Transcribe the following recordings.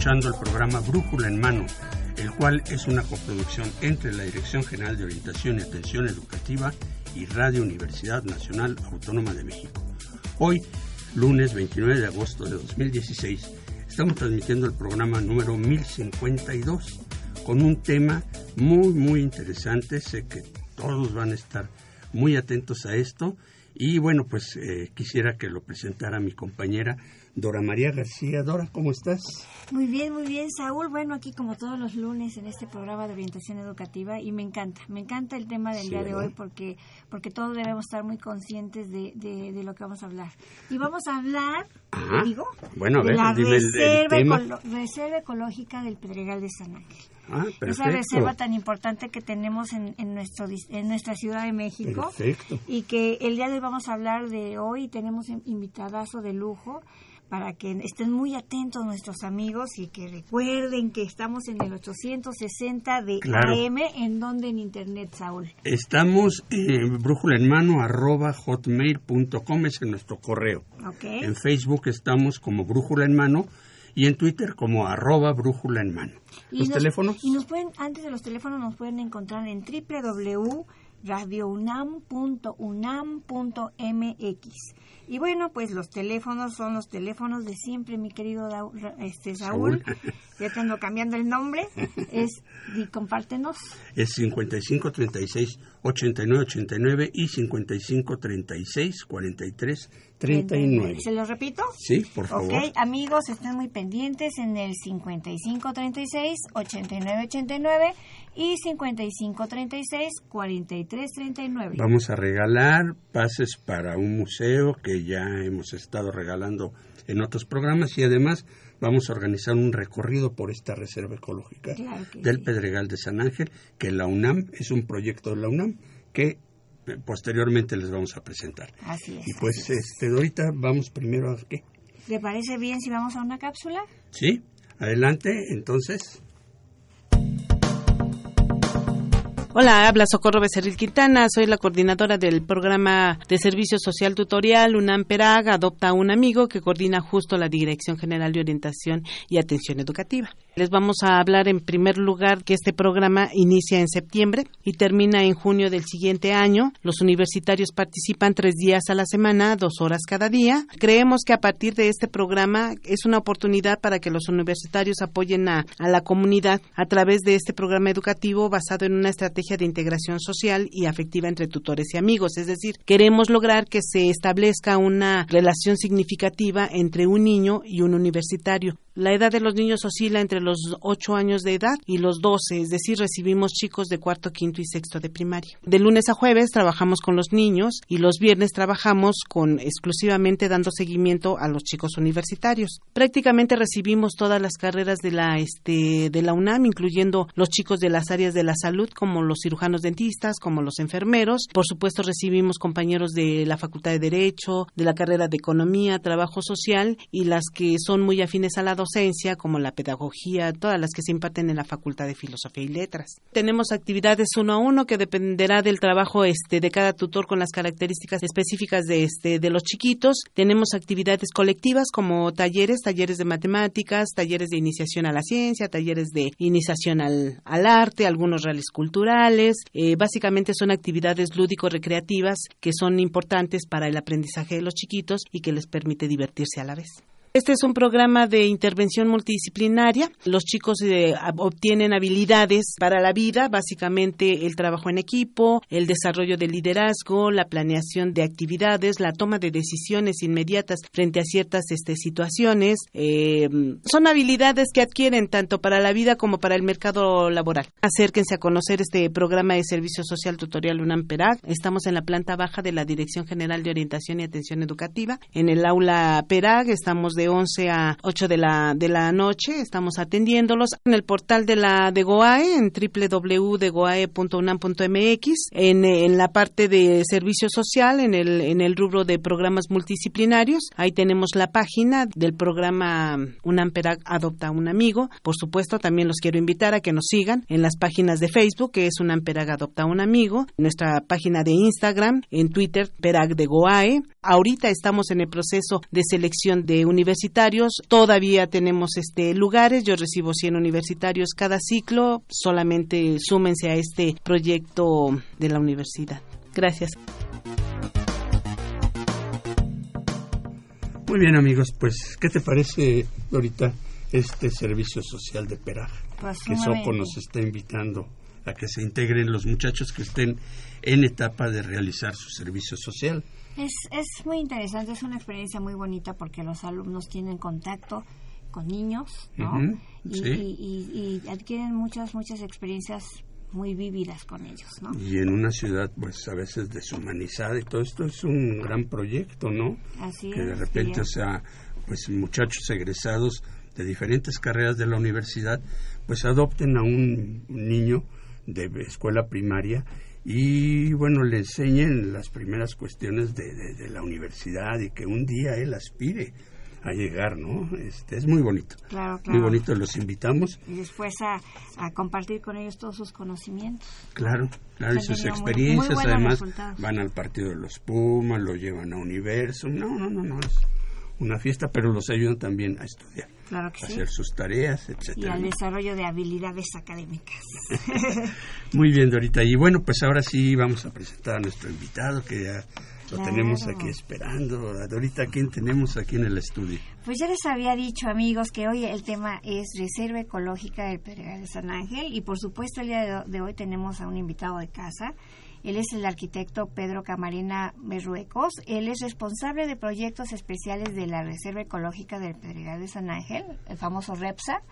Escuchando el programa Brújula en Mano, el cual es una coproducción entre la Dirección General de Orientación y Atención Educativa y Radio Universidad Nacional Autónoma de México. Hoy, lunes 29 de agosto de 2016, estamos transmitiendo el programa número 1052 con un tema muy, muy interesante. Sé que todos van a estar muy atentos a esto y bueno, pues eh, quisiera que lo presentara mi compañera Dora María García. Dora, ¿cómo estás? Muy bien, muy bien, Saúl. Bueno, aquí como todos los lunes en este programa de orientación educativa y me encanta, me encanta el tema del día de hoy porque porque todos debemos estar muy conscientes de, de, lo que vamos a hablar. Y vamos a hablar, digo, bueno, de la reserva, ecológica del Pedregal de San Ángel. Ah, esa reserva tan importante que tenemos en, en, nuestro, en nuestra Ciudad de México. Perfecto. Y que el día de hoy vamos a hablar de hoy, tenemos invitadazo de lujo para que estén muy atentos nuestros amigos y que recuerden que estamos en el 860 de AM, en donde en internet, Saúl. Estamos en brújula en mano arroba hotmail.com, es en nuestro correo. En Facebook estamos como brújula en mano y en Twitter como arroba brújula en mano. ¿Los teléfonos? Y nos pueden, antes de los teléfonos, nos pueden encontrar en www.radiounam.unam.mx y bueno, pues los teléfonos son los teléfonos de siempre, mi querido este, Saúl. Ya te ando cambiando el nombre. Es, y compártenos. Es 5536 8989 y 5536 43 39. ¿Se lo repito? Sí, por favor. Ok, amigos, estén muy pendientes en el 5536 8989 y 5536-4339. Vamos a regalar pases para un museo que ya hemos estado regalando en otros programas y además vamos a organizar un recorrido por esta reserva ecológica del Pedregal de San Ángel, que la UNAM es un proyecto de la UNAM que posteriormente les vamos a presentar. Así es. Y pues este ahorita vamos primero a qué? ¿Le parece bien si vamos a una cápsula? Sí, adelante, entonces. Hola, habla Socorro Becerril Quintana, soy la coordinadora del programa de servicio social tutorial UNAM PERAG Adopta a un amigo que coordina justo la Dirección General de Orientación y Atención Educativa. Les vamos a hablar en primer lugar que este programa inicia en septiembre y termina en junio del siguiente año. Los universitarios participan tres días a la semana, dos horas cada día. Creemos que a partir de este programa es una oportunidad para que los universitarios apoyen a, a la comunidad a través de este programa educativo basado en una estrategia de integración social y afectiva entre tutores y amigos. Es decir, queremos lograr que se establezca una relación significativa entre un niño y un universitario. La edad de los niños oscila entre los 8 años de edad y los 12, es decir, recibimos chicos de cuarto, quinto y sexto de primaria. De lunes a jueves trabajamos con los niños y los viernes trabajamos con exclusivamente dando seguimiento a los chicos universitarios. Prácticamente recibimos todas las carreras de la este de la UNAM, incluyendo los chicos de las áreas de la salud como los cirujanos dentistas, como los enfermeros. Por supuesto, recibimos compañeros de la Facultad de Derecho, de la carrera de Economía, Trabajo Social y las que son muy afines a la docencia, como la pedagogía, todas las que se imparten en la Facultad de Filosofía y Letras. Tenemos actividades uno a uno que dependerá del trabajo este de cada tutor con las características específicas de este de los chiquitos. Tenemos actividades colectivas como talleres, talleres de matemáticas, talleres de iniciación a la ciencia, talleres de iniciación al, al arte, algunos reales culturales. Eh, básicamente son actividades lúdico-recreativas que son importantes para el aprendizaje de los chiquitos y que les permite divertirse a la vez. Este es un programa de intervención multidisciplinaria. Los chicos eh, obtienen habilidades para la vida, básicamente el trabajo en equipo, el desarrollo de liderazgo, la planeación de actividades, la toma de decisiones inmediatas frente a ciertas este, situaciones. Eh, son habilidades que adquieren tanto para la vida como para el mercado laboral. Acérquense a conocer este programa de servicio social tutorial UNAM PERAG. Estamos en la planta baja de la Dirección General de Orientación y Atención Educativa. En el aula PERAG estamos de 11 a 8 de la, de la noche. Estamos atendiéndolos en el portal de la de GOAE, en www.degoae.unam.mx, en, en la parte de servicio social, en el, en el rubro de programas multidisciplinarios. Ahí tenemos la página del programa UNAM PERAG Adopta un Amigo. Por supuesto, también los quiero invitar a que nos sigan en las páginas de Facebook, que es UNAM PERAG Adopta un Amigo, nuestra página de Instagram, en Twitter, PERAG de GOAE. Ahorita estamos en el proceso de selección de universidades universitarios. Todavía tenemos este lugares. Yo recibo 100 universitarios cada ciclo. Solamente súmense a este proyecto de la universidad. Gracias. Muy bien amigos, pues ¿qué te parece ahorita este servicio social de Peraj? Pues, que Sopo nos está invitando a que se integren los muchachos que estén en etapa de realizar su servicio social. Es, es muy interesante, es una experiencia muy bonita porque los alumnos tienen contacto con niños, ¿no? y, adquieren muchas, muchas experiencias muy vívidas con ellos, ¿no? Y en una ciudad, pues a veces deshumanizada y todo esto es un gran proyecto, ¿no? Así que de repente, o sea, pues muchachos egresados de diferentes carreras de la universidad, pues adopten a un niño de escuela primaria y bueno, le enseñen las primeras cuestiones de, de, la universidad y que un día él aspire a llegar, ¿no? Este, es muy bonito. Claro, claro. Muy bonito, los invitamos. Y después a, a compartir con ellos todos sus conocimientos. Claro, claro, y sus experiencias, además van al partido de los Pumas, lo llevan a Universo, no, no, no, no, es una fiesta, pero los ayudan también a estudiar. Claro que hacer sus tareas, etcétera. Y al desarrollo de habilidades académicas. Muy bien, Dorita. Y bueno, pues ahora sí vamos a presentar a nuestro invitado que ya lo tenemos aquí esperando. Dorita, ¿quién tenemos aquí en el estudio? Pues ya les había dicho, amigos, que hoy el tema es Reserva Ecológica del Pedregal de San Ángel y por supuesto el día de hoy tenemos a un invitado de casa. Él es el arquitecto Pedro Camarena Berruecos. Él es responsable de proyectos especiales de la Reserva Ecológica del Pedregal de San Ángel, el famoso REPSA.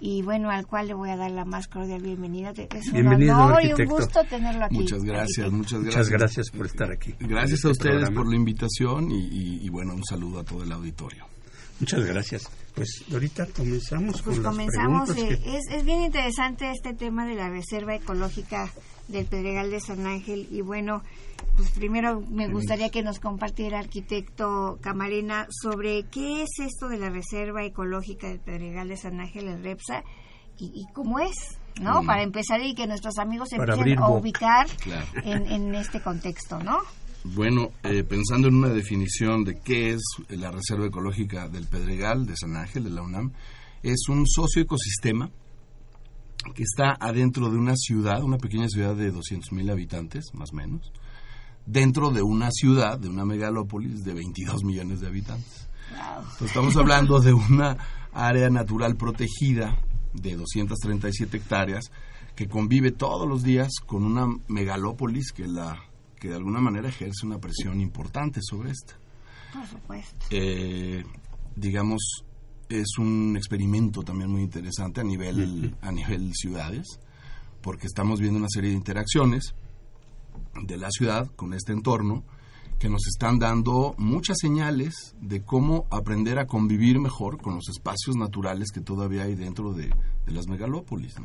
Y bueno, al cual le voy a dar la más cordial bienvenida. Es un honor y un gusto tenerlo aquí. Muchas gracias, muchas gracias. Muchas gracias por estar aquí. Gracias a este ustedes por la invitación y, bueno, un saludo a todo el auditorio. Muchas gracias. Pues ahorita comenzamos pues con comenzamos, las preguntas eh, es, es bien interesante este tema de la reserva ecológica del Pedregal de San Ángel. Y bueno, pues primero me gustaría que nos compartiera arquitecto Camarena sobre qué es esto de la Reserva Ecológica del Pedregal de San Ángel, el REPSA, y, cómo es. ¿no? Mm. Para empezar y que nuestros amigos se empiecen a ubicar en, este contexto, ¿no? Bueno, eh, pensando en una definición de qué es la Reserva Ecológica del Pedregal de San Ángel, de la UNAM, es un socioecosistema que está adentro de una ciudad, una pequeña ciudad de 200.000 habitantes, más o menos, dentro de una ciudad, de una megalópolis de 22 millones de habitantes. estamos hablando de una área natural protegida de 237 hectáreas que convive todos los días con una megalópolis que la que de alguna manera ejerce una presión importante sobre esta. Por supuesto. Eh, digamos, es un experimento también muy interesante a nivel, a nivel ciudades, porque estamos viendo una serie de interacciones de la ciudad con este entorno que nos están dando muchas señales de cómo aprender a convivir mejor con los espacios naturales que todavía hay dentro de, las megalópolis.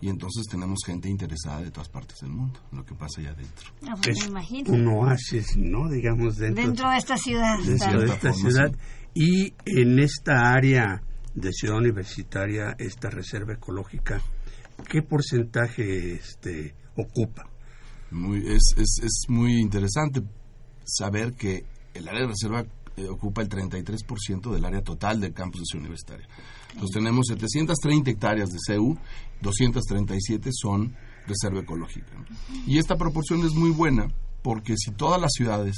Y entonces tenemos gente interesada de todas partes del mundo, en lo que pasa allá adentro. Ah, pues es un oasis, ¿no? Digamos, dentro, dentro de esta ciudad. Dentro de esta ciudad y en esta área de Ciudad Universitaria esta reserva ecológica, ¿qué porcentaje este, ocupa? Muy, es, es, es muy interesante saber que el área de reserva eh, ocupa el 33% del área total del campus de Ciudad Universitaria. Entonces tenemos 730 hectáreas de CEU, 237 son reserva ecológica. Y esta proporción es muy buena porque si todas las ciudades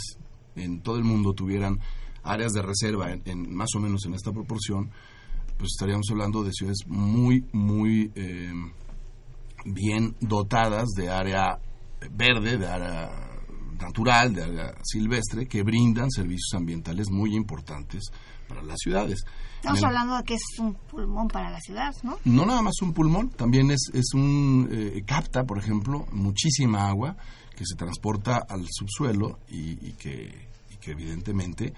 en todo el mundo tuvieran áreas de reserva en, más o menos en esta proporción, pues estaríamos hablando de ciudades muy, muy eh, bien dotadas de área verde, de área natural, de área silvestre, que brindan servicios ambientales muy importantes para las ciudades. Estamos hablando de que es un pulmón para la ciudad, ¿no? No nada más un pulmón, también es, es un eh, capta, por ejemplo, muchísima agua que se transporta al subsuelo y, que, que evidentemente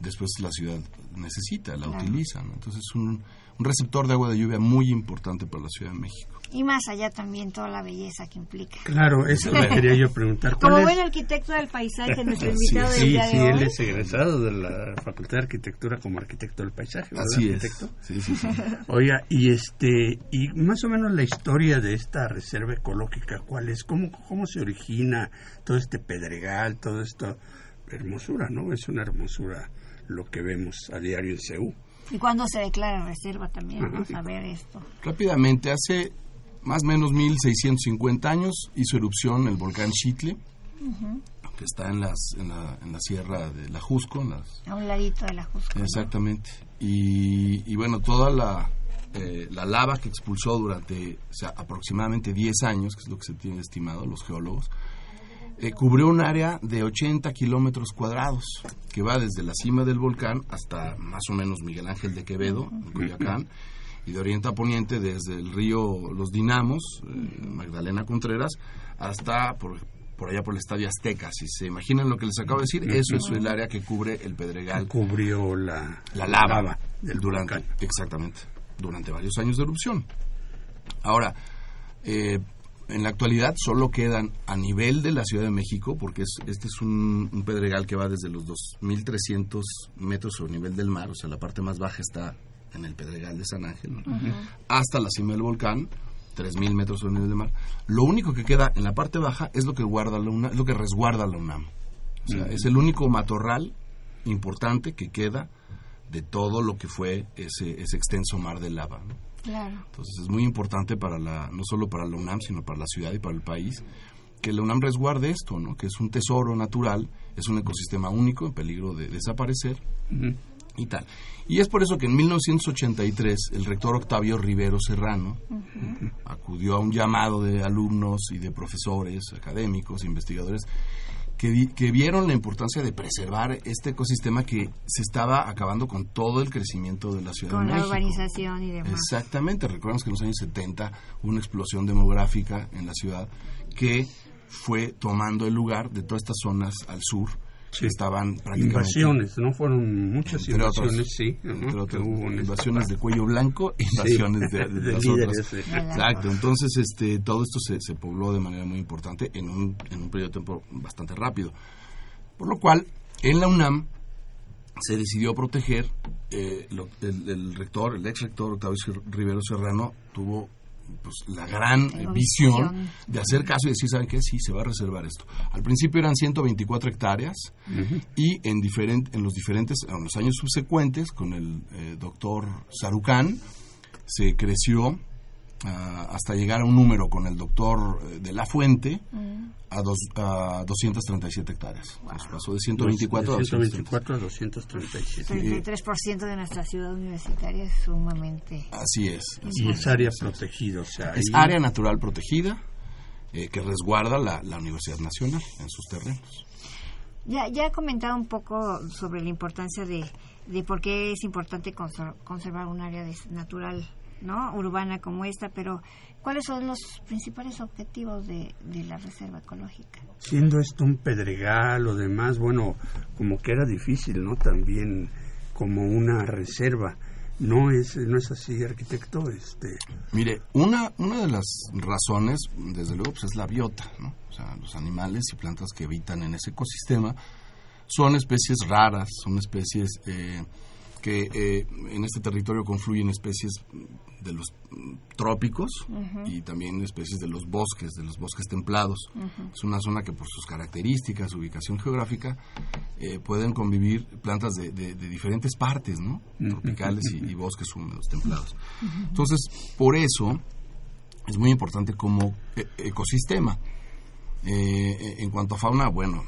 después la ciudad necesita, la utiliza. Entonces es un, un receptor de agua de lluvia muy importante para la Ciudad de México. Y más allá también toda la belleza que implica. Claro, eso le quería yo preguntar. Como buen arquitecto del paisaje, nuestro invitado sí, del día de sí, hoy. él es egresado de la Facultad de Arquitectura como arquitecto del paisaje. ¿verdad, Así arquitecto? es. Sí, sí, sí. Oiga, y este, y más o menos la historia de esta reserva ecológica, ¿cuál es? ¿Cómo, cómo se origina todo este pedregal, toda esta hermosura, ¿no? Es una hermosura lo que vemos a diario en CEU. ¿Y cuándo se declara reserva también? Vamos a ver esto. Rápidamente, hace más o menos 1650 años hizo erupción el volcán Chitle, que está en, las, en, la, en la sierra de la Jusco. En las, a un ladito de la Jusco. Exactamente. Y, y, bueno, toda la, eh, la lava que expulsó durante o sea, aproximadamente 10 años, que es lo que se tiene estimado los geólogos, eh, cubrió un área de 80 kilómetros cuadrados, que va desde la cima del volcán hasta más o menos Miguel Ángel de Quevedo, en Coyoacán, y de oriente a poniente desde el río Los Dinamos, eh, Magdalena Contreras, hasta por, por allá por el Estadio Azteca. Si se imaginan lo que les acabo de decir, eso es el área que cubre el Pedregal. Cubrió la, la lava, lava del durante, volcán. exactamente, durante varios años de erupción. Ahora, eh, en la actualidad solo quedan a nivel de la Ciudad de México, porque es, este es un, un, pedregal que va desde los 2.300 metros sobre el nivel del mar, o sea, la parte más baja está en el pedregal de San Ángel, ¿no? uh -huh. hasta la cima del volcán, 3.000 metros sobre el nivel del mar. Lo único que queda en la parte baja es lo que, guarda la UNAM, es lo que resguarda la UNAM. O sea, uh -huh. es el único matorral importante que queda de todo lo que fue ese, ese extenso mar de lava. ¿no? Claro. Entonces es muy importante para la, no solo para la UNAM, sino para la ciudad y para el país, que la UNAM resguarde esto, ¿no? que es un tesoro natural, es un ecosistema único en peligro de desaparecer uh -huh. Y tal. Y es por eso que en 1983 el rector Octavio Rivero Serrano uh -huh. acudió a un llamado de alumnos y de profesores, académicos, investigadores, que, que, vieron la importancia de preservar este ecosistema que se estaba acabando con todo el crecimiento de la Ciudad con de México. Con la urbanización y demás. Exactamente, recordamos que en los años 70 hubo una explosión demográfica en la ciudad que fue tomando el lugar de todas estas zonas al sur sí. que estaban prácticamente... Invasiones, ¿no? Fueron muchas entre invasiones, otros, sí. Entre ¿no? otras, invasiones de cuello blanco invasiones de, de, de, las líderes, otras. Exacto, entonces este, todo esto se, se, pobló de manera muy importante en un, en un periodo de tiempo bastante rápido. Por lo cual, en la UNAM se decidió proteger, eh, lo, el, el, rector, el ex rector Octavio Rivero Serrano, tuvo pues, la gran visión visión. de hacer caso y decir, ¿saben qué? Sí, se va a reservar esto. Al principio eran 124 hectáreas Uh -huh. y en, diferent, en los diferentes, en los años subsecuentes, con el eh, doctor Sarucán, se creció hasta llegar a un número con el doctor eh, de la Fuente Mm. a, dos, a 237 hectáreas. Wow. pasó de 124 de 124 a 237. 33% de nuestra ciudad universitaria es sumamente. Así es. Así y es, es área protegida, o sea. Es ahí... área natural protegida eh, que resguarda la, la, Universidad Nacional en sus terrenos. Ya, ya he comentado un poco sobre la importancia de, de por qué es importante conservar un área de, natural ¿no? urbana como esta, pero ¿cuáles son los principales objetivos de, de, la reserva ecológica? Siendo esto un pedregal o demás, bueno, como que era difícil, ¿no? También como una reserva. No es, no es así, arquitecto. Este... Mire, una, una de las razones, desde luego, pues es la biota, ¿no? O sea, los animales y plantas que habitan en ese ecosistema son especies raras, son especies eh, porque eh, en este territorio confluyen especies de los trópicos y también especies de los bosques, de los bosques templados. Es una zona que por sus características, ubicación geográfica, eh, pueden convivir plantas de, diferentes partes, ¿no? Tropicales y, bosques húmedos, templados. Entonces, por eso es muy importante como e, ecosistema. Eh, en cuanto a fauna, bueno,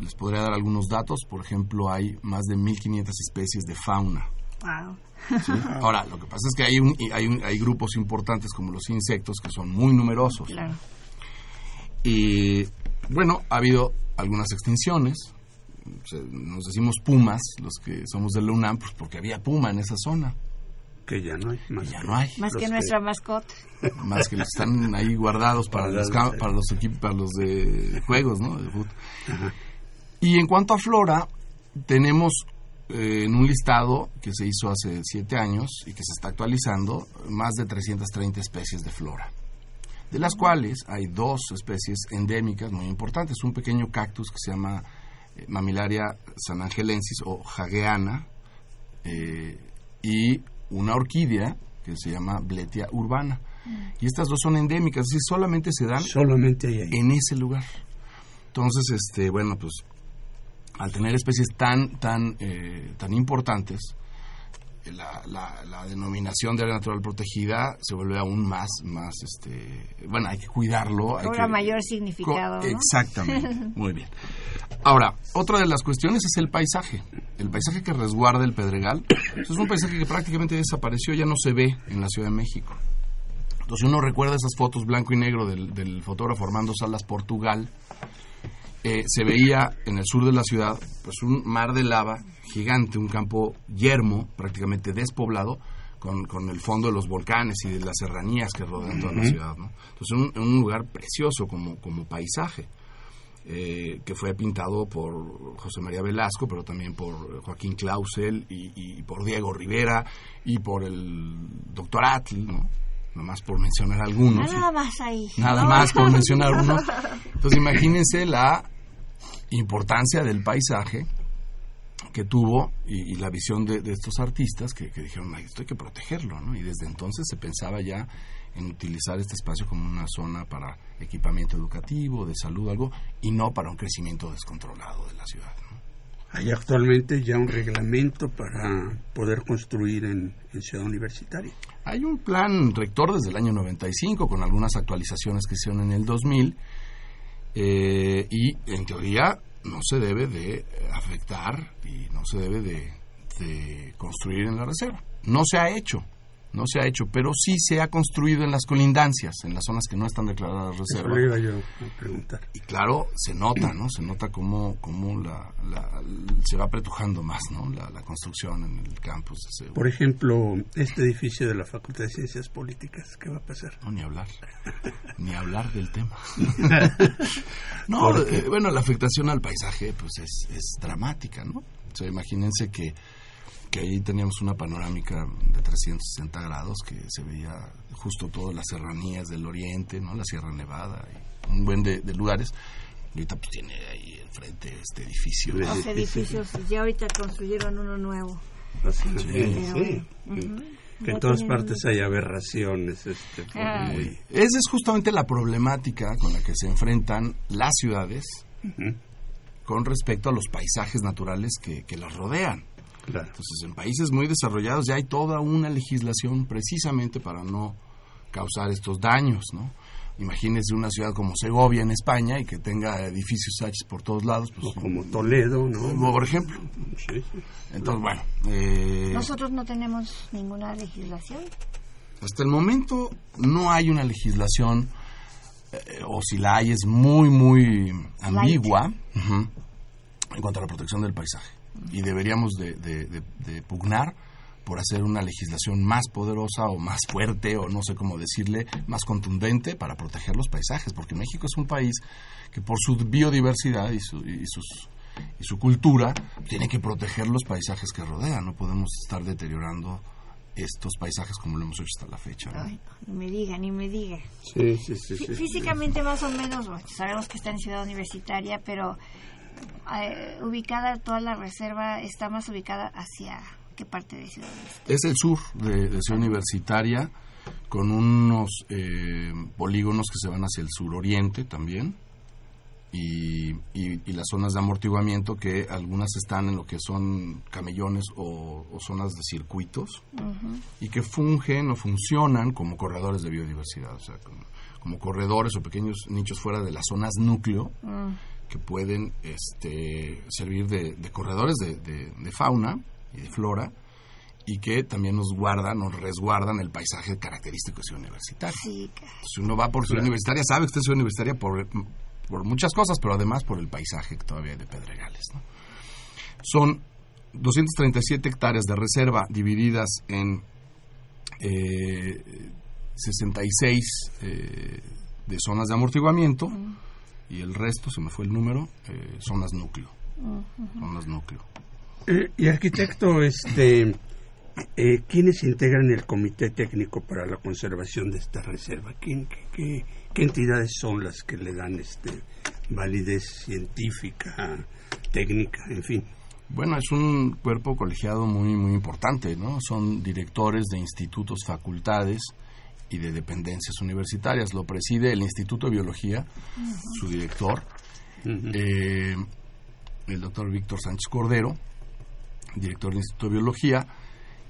les podría dar algunos datos. Por ejemplo, hay más de 1.500 especies de fauna. Ahora, lo que pasa es que hay, hay, hay grupos importantes como los insectos que son muy numerosos. Y bueno, ha habido algunas extinciones. nos decimos pumas, los que somos del UNAM, pues porque había puma en esa zona. Que ya no hay. Más, ya no hay. más que nuestra mascota. Más que los que están ahí guardados para, los, para los equipos, para los de juegos, ¿no? De y en cuanto a flora, tenemos eh, en un listado que se hizo hace siete años y que se está actualizando más de 330 especies de flora, de las cuales hay dos especies endémicas muy importantes, un pequeño cactus que se llama eh, Mamilaria sanangelensis o jagueana eh, y una orquídea que se llama Bletia urbana. Y estas dos son endémicas, es decir, solamente se dan solamente en ese lugar. Entonces, este, bueno, pues al tener especies tan, tan, eh, tan importantes, eh, la, la, denominación de área natural protegida se vuelve aún más, más este, bueno, hay que cuidarlo. Cobra mayor significado. Exactamente, muy bien. Ahora, otra de las cuestiones es el paisaje. El paisaje que resguarda el Pedregal es un paisaje que prácticamente desapareció, ya no se ve en la Ciudad de México. Entonces uno recuerda esas fotos blanco y negro del, del fotógrafo Armando Salas Portugal, eh, se veía en el sur de la ciudad pues un mar de lava gigante, un campo yermo, prácticamente despoblado, con, con el fondo de los volcanes y de las serranías que rodean toda la ciudad. ¿no? Entonces, un, un lugar precioso como, como paisaje. Eh, que fue pintado por José María Velasco, pero también por Joaquín Clausel y, por Diego Rivera y por el doctor Atl, ¿no? Nomás por mencionar algunos. Nada más ahí. Nada más por mencionar uno. Entonces imagínense la importancia del paisaje que tuvo y, la visión de, estos artistas que, dijeron, esto hay que protegerlo, ¿no? Y desde entonces se pensaba ya en utilizar este espacio como una zona para equipamiento educativo, de salud, algo, y no para un crecimiento descontrolado de la ciudad. Hay actualmente ya un reglamento para poder construir en, Ciudad Universitaria. Hay un plan rector desde el año 95 con algunas actualizaciones que hicieron en el 2000 eh, y en teoría no se debe de afectar y no se debe de, construir en la reserva. No se ha hecho, no se ha hecho, pero sí se ha construido en las colindancias, en las zonas que no están declaradas reserva. Y claro, se nota, ¿no? Se nota cómo, cómo la, se va apretujando más, ¿no? La, construcción en el campus. Por ejemplo, este edificio de la Facultad de Ciencias Políticas, ¿qué va a pasar? No, ni hablar. ni hablar del tema. no, eh, bueno, la afectación al paisaje, pues es, es dramática, ¿no? O sea, imagínense que que ahí teníamos una panorámica de 360 grados que se veía justo todas las serranías del oriente, ¿no? La Sierra Nevada y un buen de, lugares. Y ahorita pues tiene ahí enfrente este edificio. Los edificios, ya ahorita construyeron uno nuevo. Sí, Que en todas partes hay aberraciones. Este, Esa es justamente la problemática con la que se enfrentan las ciudades con respecto a los paisajes naturales que, que las rodean. Entonces, en países muy desarrollados ya hay toda una legislación precisamente para no causar estos daños, ¿no? Imagínese una ciudad como Segovia en España y que tenga edificios H por todos lados. Pues, como Toledo, ¿no? Por ejemplo. Entonces, bueno. Eh, Nosotros no tenemos ninguna legislación. Hasta el momento no hay una legislación, eh, o si la hay es muy, muy ambigua en cuanto a la protección del paisaje y deberíamos de, pugnar por hacer una legislación más poderosa o más fuerte o no sé cómo decirle, más contundente para proteger los paisajes, porque México es un país que por su biodiversidad y su, y sus, y su cultura tiene que proteger los paisajes que rodean, no podemos estar deteriorando estos paisajes como lo hemos hecho hasta la fecha. ¿no? ni me diga, ni me diga. Sí, sí, sí, Físicamente más o menos, sabemos que está en ciudad universitaria, pero eh, ubicada toda la reserva está más ubicada hacia qué parte de Ciudad Universitaria? Es el sur de, Ciudad Universitaria, con unos eh, polígonos que se van hacia el suroriente también. Y, las zonas de amortiguamiento que algunas están en lo que son camellones o, zonas de circuitos y que fungen o funcionan como corredores de biodiversidad, o sea, como, corredores o pequeños nichos fuera de las zonas núcleo mm. Que pueden este, servir de, corredores de, fauna y de flora y que también nos guardan, nos resguardan el paisaje característico de Ciudad Universitaria. si uno va por Ciudad Universitaria, sabe que usted es Ciudad Universitaria por por muchas cosas, pero además por el paisaje que todavía hay de Pedregales. Son 237 hectáreas de reserva divididas en 66 eh, eh, de zonas de amortiguamiento y el resto, se me fue el número, eh, zonas núcleo. Zonas núcleo. y arquitecto, este, ¿quiénes integran el comité técnico para la conservación de esta reserva? ¿Quién, qué, ¿Qué entidades son las que le dan este validez científica, técnica, en fin? Bueno, es un cuerpo colegiado muy muy importante, ¿no? Son directores de institutos, facultades y de dependencias universitarias. Lo preside el Instituto de Biología, su director, eh, el doctor Víctor Sánchez Cordero, director del Instituto de Biología,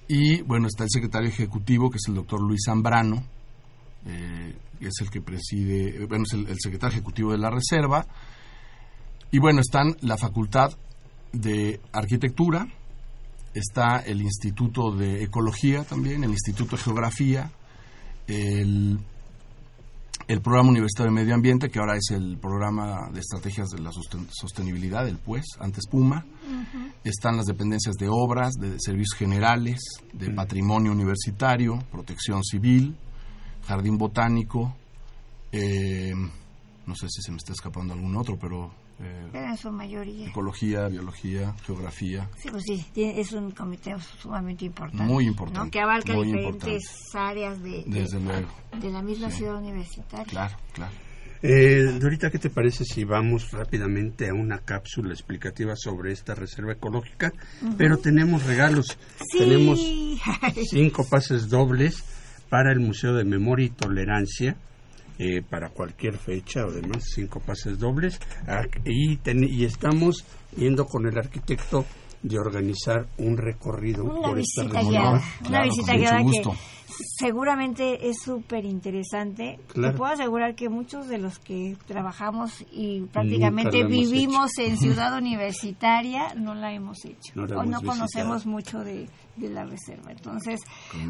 y bueno, está el secretario ejecutivo, que es el doctor Luis Zambrano, eh, es el que preside, bueno, es el, secretario ejecutivo de la Reserva. Y bueno, están la Facultad de Arquitectura, está el Instituto de Ecología también, el Instituto de Geografía, el, el Programa Universitario de Medio Ambiente, que ahora es el Programa de Estrategias de la Sostenibilidad, el PUES, antes PUMA. Están las dependencias de obras, de servicios generales, de patrimonio universitario, protección civil, jardín botánico, eh, no sé si se me está escapando algún otro, pero... Eh, en su mayoría. Ecología, biología, geografía. Sí, pues sí, es un comité sumamente importante. Muy importante. Que abarca diferentes áreas de, Desde luego. de la misma ciudad universitaria. Claro, claro. Eh, Dorita, ¿qué te parece si vamos rápidamente a una cápsula explicativa sobre esta reserva ecológica? Pero tenemos regalos. Sí. Tenemos cinco pases dobles para el Museo de Memoria y Tolerancia, eh, para cualquier fecha o demás, cinco pases dobles. Y, y estamos yendo con el arquitecto de organizar un recorrido una por visita guiada, una visita guiada que seguramente es súper interesante. Te puedo asegurar que muchos de los que trabajamos y prácticamente vivimos en Ciudad Universitaria no la hemos hecho o no conocemos mucho de, la reserva. Entonces,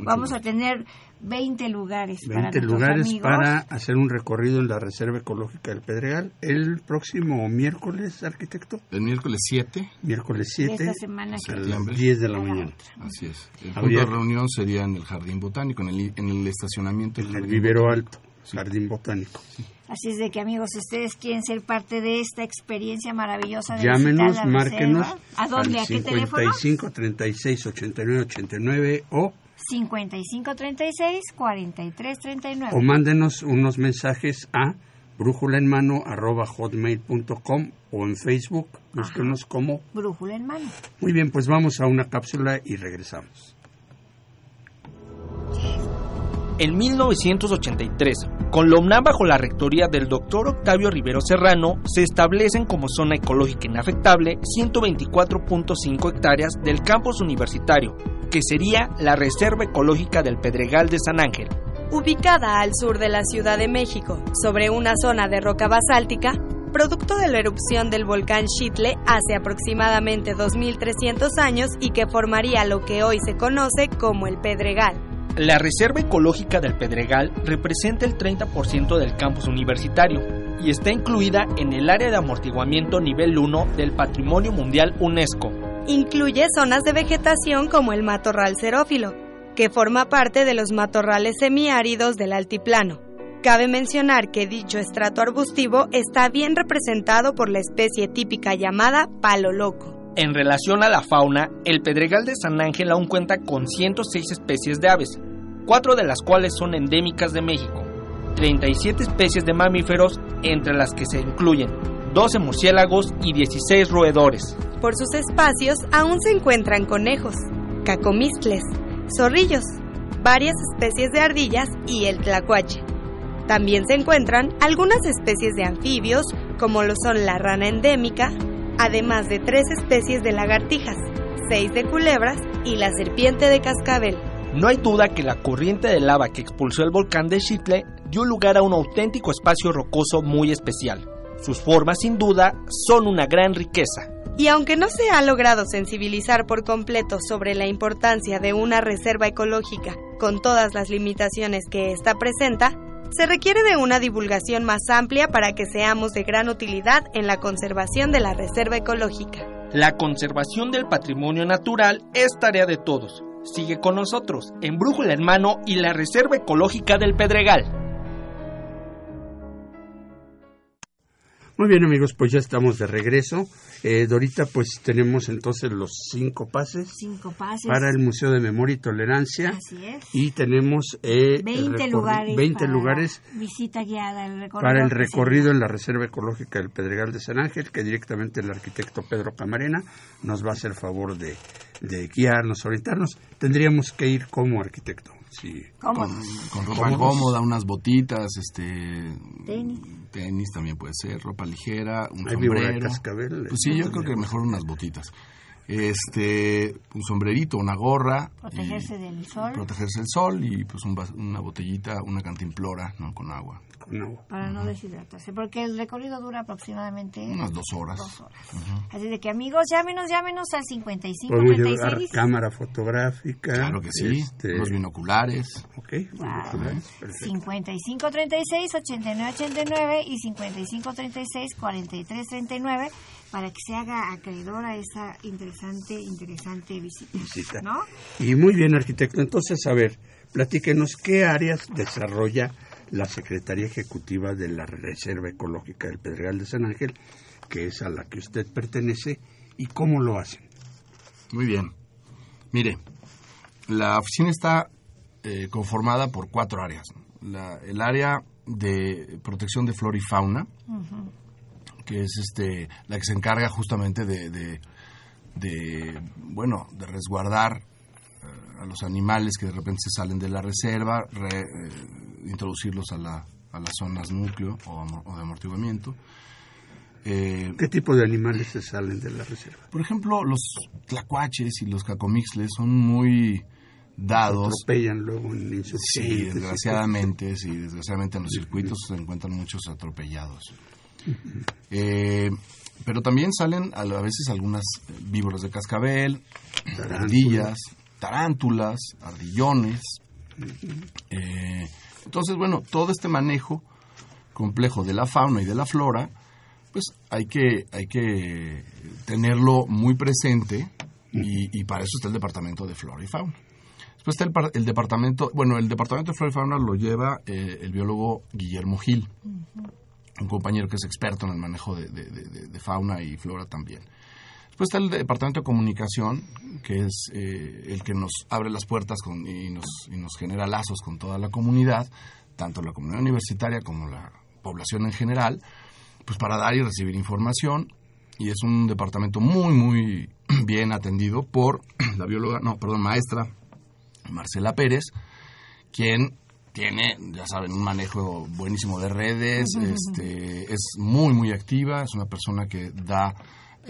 vamos a tener 20 lugares 20 lugares para hacer un recorrido en la Reserva Ecológica del Pedregal el próximo miércoles, arquitecto. El miércoles 7. Miércoles 7. Esta semana a las 10 de la mañana. Así es. El punto de reunión sería en el Jardín Botánico, en el, en el estacionamiento. En el vivero alto, Jardín Botánico. Así es de que amigos, si ustedes quieren ser parte de esta experiencia maravillosa de Llámenos, márquenos ¿A dónde? ¿A qué teléfono? 55 36 89 89 o 55 36 43 39. O mándenos unos mensajes a brújula en mano arroba hotmail.com o en Facebook, búsquenos como Brújula en mano. Muy bien, pues vamos a una cápsula y regresamos. En 1983, con la UNAM bajo la rectoría del doctor Octavio Rivero Serrano, se establecen como zona ecológica inafectable 124.5 hectáreas del campus universitario, que sería la Reserva Ecológica del Pedregal de San Ángel. Ubicada al sur de la Ciudad de México, sobre una zona de roca basáltica, producto de la erupción del volcán Chitle hace aproximadamente 2.300 años y que formaría lo que hoy se conoce como el Pedregal. La Reserva Ecológica del Pedregal representa el 30% del campus universitario y está incluida en el área de amortiguamiento nivel 1 del Patrimonio Mundial UNESCO. Incluye zonas de vegetación como el matorral xerófilo, que forma parte de los matorrales semiáridos del altiplano. Cabe mencionar que dicho estrato arbustivo está bien representado por la especie típica llamada palo loco. En relación a la fauna, el Pedregal de San Ángel aún cuenta con 106 especies de aves, cuatro de las cuales son endémicas de México, 37 especies de mamíferos, entre las que se incluyen 12 murciélagos y 16 roedores. Por sus espacios aún se encuentran conejos, cacomistles, zorrillos, varias especies de ardillas y el tlacuache. También se encuentran algunas especies de anfibios, como lo son la rana endémica, además de tres especies de lagartijas, seis de culebras y la serpiente de cascabel. No hay duda que la corriente de lava que expulsó el volcán de Chitle dio lugar a un auténtico espacio rocoso muy especial. Sus formas, sin duda, son una gran riqueza. Y aunque no se ha logrado sensibilizar por completo sobre la importancia de una reserva ecológica con todas las limitaciones que ésta presenta, se requiere de una divulgación más amplia para que seamos de gran utilidad en la conservación de la reserva ecológica. La conservación del patrimonio natural es tarea de todos. Sigue con nosotros en Brújula en Mano y la Reserva Ecológica del Pedregal. Muy bien amigos, pues ya estamos de regreso. Eh, Dorita, pues tenemos entonces los cinco pases, cinco pases para el Museo de Memoria y Tolerancia. Así es. Y tenemos eh, 20 lugares, 20 lugares visita guiada el para el recorrido en la Reserva Ecológica del Pedregal de San Ángel, que directamente el arquitecto Pedro Camarena nos va a hacer favor de, de guiarnos, orientarnos. Tendríamos que ir como arquitecto. Sí. Con, con, ropa cómoda, unas botitas, este tenis. Tenis también puede ser, ropa ligera, un sombrero. cascabel, pues sí, yo creo que mejor unas botitas. Este, un sombrerito, una gorra. Protegerse del sol. Protegerse del sol y pues un, una botellita, una cantimplora, ¿no? Con agua. Con agua. Para no deshidratarse, porque el recorrido dura aproximadamente... Unas dos horas. Dos horas. Uh -huh. Así de que amigos, llámenos, llámenos al 55 Podemos 36. llevar cámara fotográfica. Claro que sí, este, los binoculares. Ok, Wow. binoculares, perfecto. 55 36 89 89 y 55 36 43 39 para que se haga acreedora esa interesante, interesante visita. Visita. ¿No? Y muy bien, arquitecto. Entonces, a ver, platíquenos qué áreas desarrolla la Secretaría Ejecutiva de la Reserva Ecológica del Pedregal de San Ángel, que es a la que usted pertenece, y cómo lo hacen. Muy bien. Mire, la oficina está eh, conformada por cuatro áreas. La, el área de protección de flora y fauna, Uh -huh. Que es este la que se encarga justamente de, de, de bueno, de resguardar eh, a los animales que de repente se salen de la reserva, re, eh, introducirlos a, la, a las zonas núcleo o, o de amortiguamiento. Eh, ¿Qué tipo de animales se salen de la reserva? Por ejemplo, los tlacuaches y los cacomixles son muy dados. Se atropellan luego en Sí, desgraciadamente, sí, desgraciadamente en los circuitos se encuentran muchos atropellados. Eh, pero también salen a veces algunas víboras de cascabel, ardillas, tarántulas, ardillones. Eh, entonces, bueno, todo este manejo complejo de la fauna y de la flora, pues hay que, hay que tenerlo muy presente y, para eso está el Departamento de Flora y Fauna. Después está el, el, departamento, bueno, el departamento de flora y fauna lo lleva eh, el biólogo Guillermo Gil. Un compañero que es experto en el manejo de, fauna y flora también. Después está el departamento de comunicación, que es eh, el que nos abre las puertas y, nos, y nos genera lazos con toda la comunidad, tanto la comunidad universitaria como la población en general, pues para dar y recibir información. Y es un departamento muy, muy bien atendido por la bióloga, no, perdón, maestra Marcela Pérez, quien tiene, ya saben, un manejo buenísimo de redes, este, es muy, muy activa, es una persona que da,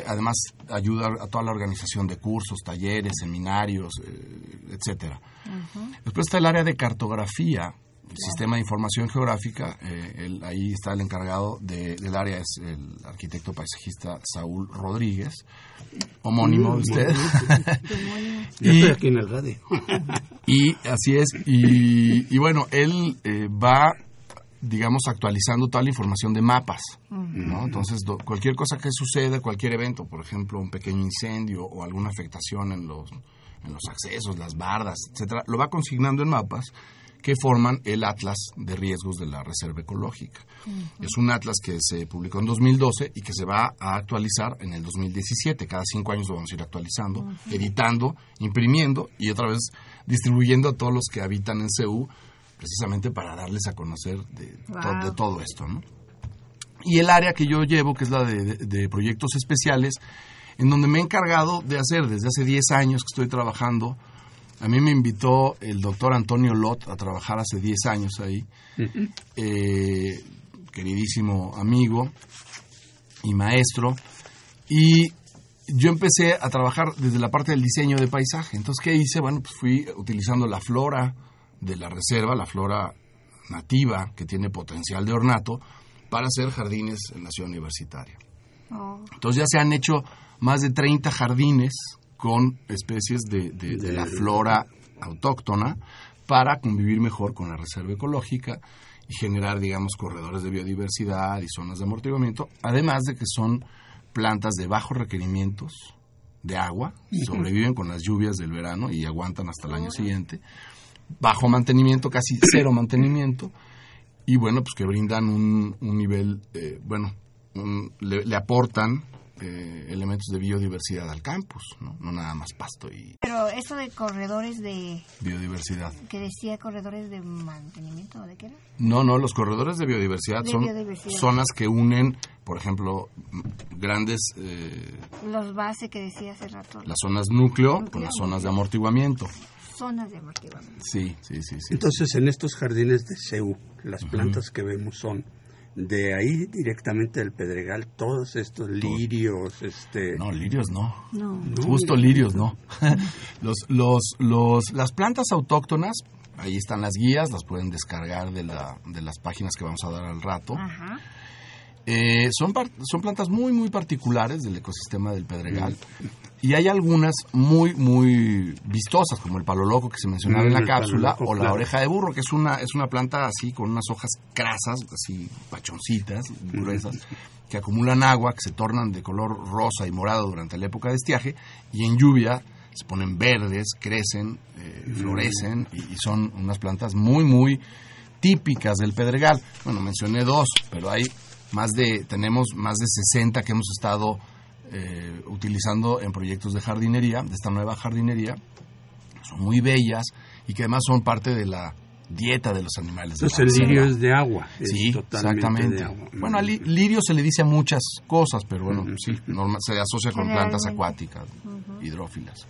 además ayuda a toda la organización de cursos, talleres, seminarios, eh, etcétera. Uh -huh. Después está el área de cartografía, sistema de información geográfica, eh, el, ahí está el encargado de, del área, es el arquitecto paisajista Saúl Rodríguez, homónimo de usted. Yo estoy aquí en el radio. y así es, y, y bueno, él eh, va, digamos, actualizando toda la información de mapas. ¿no? Entonces, do, cualquier cosa que suceda, cualquier evento, por ejemplo, un pequeño incendio o alguna afectación en los, en los accesos, las bardas, etcétera, lo va consignando en mapas que forman el Atlas de Riesgos de la Reserva Ecológica. Uh -huh. Es un atlas que se publicó en 2012 y que se va a actualizar en el 2017. Cada cinco años lo vamos a ir actualizando, uh -huh. editando, imprimiendo y otra vez distribuyendo a todos los que habitan en CEU, precisamente para darles a conocer de, wow. to de todo esto. ¿no? Y el área que yo llevo, que es la de, de, de proyectos especiales, en donde me he encargado de hacer desde hace 10 años que estoy trabajando. A mí me invitó el doctor Antonio Lot a trabajar hace 10 años ahí, eh, queridísimo amigo y maestro. Y yo empecé a trabajar desde la parte del diseño de paisaje. Entonces, ¿qué hice? Bueno, pues fui utilizando la flora de la reserva, la flora nativa que tiene potencial de ornato, para hacer jardines en la ciudad universitaria. Oh. Entonces ya se han hecho más de 30 jardines con especies de, de- de la flora autóctona para convivir mejor con la reserva ecológica y generar, digamos, corredores de biodiversidad y zonas de amortiguamiento, además de que son plantas de bajos requerimientos de agua, sobreviven con las lluvias del verano y aguantan hasta el año siguiente, bajo mantenimiento, casi cero mantenimiento, y bueno, pues que brindan un, un nivel, eh, bueno, un- le, le aportan eh, elementos de biodiversidad al campus, ¿no? no nada más pasto y Pero eso de corredores de, biodiversidad. que decía corredores de mantenimiento, ¿o ¿de qué era? No, no, los corredores de biodiversidad De son biodiversidad. zonas que unen, por ejemplo, grandes, eh, Los base que decía hace rato, las zonas núcleo con las zonas de amortiguamiento. zonas de amortiguamiento. Sí, sí, sí, sí. Entonces, en estos jardines de CEU, las plantas que vemos son de ahí directamente del Pedregal, todos estos lirios, este... No, lirios no. No. Justo lirios, no. los, los, los, las plantas autóctonas, ahí están las guías, las pueden descargar de, la, de las páginas que vamos a dar al rato. Ajá. Eh, son, son plantas muy, muy particulares del ecosistema del Pedregal. Y hay algunas muy, muy vistosas, como el palo loco que se mencionaba Mm, en la palo cápsula, loco, o la claro. oreja de burro, que es una, es una planta así, con unas hojas crasas, así pachoncitas, gruesas, que acumulan agua, que se tornan de color rosa y morado durante la época de estiaje, y en lluvia se ponen verdes, crecen, eh, florecen, y, y son unas plantas muy, muy típicas del Pedregal. Bueno, mencioné dos, pero hay más de, tenemos más de 60 que hemos estado eh, utilizando en proyectos de jardinería, de esta nueva jardinería. Son muy bellas y que además son parte de la dieta de los animales. de la Entonces el lirio es de agua. es Sí, totalmente exactamente. de agua. Bueno, a li- lirio se le dice a muchas cosas, pero bueno, sí, norma- se asocia con plantas acuáticas, hidrófilas.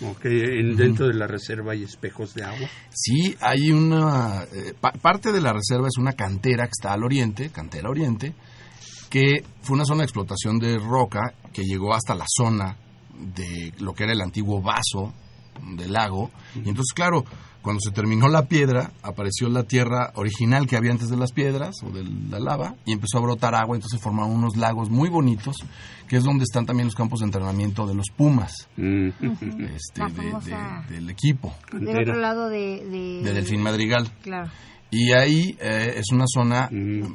Ok, en- dentro de la reserva hay espejos de agua. Sí, hay una... eh, pa- parte de la reserva es una cantera que está al oriente, cantera oriente, que fue una zona de explotación de roca que llegó hasta la zona de lo que era el antiguo vaso del lago. Y entonces, claro, cuando se terminó la piedra, apareció la tierra original que había antes de las piedras o de la lava y empezó a brotar agua, entonces se formaron unos lagos muy bonitos, que es donde están también los campos de entrenamiento de los Pumas, Mm. este, de- de- del equipo, Del otro lado de... De, de Delfín Madrigal. Claro. Y ahí eh, es una zona Mm.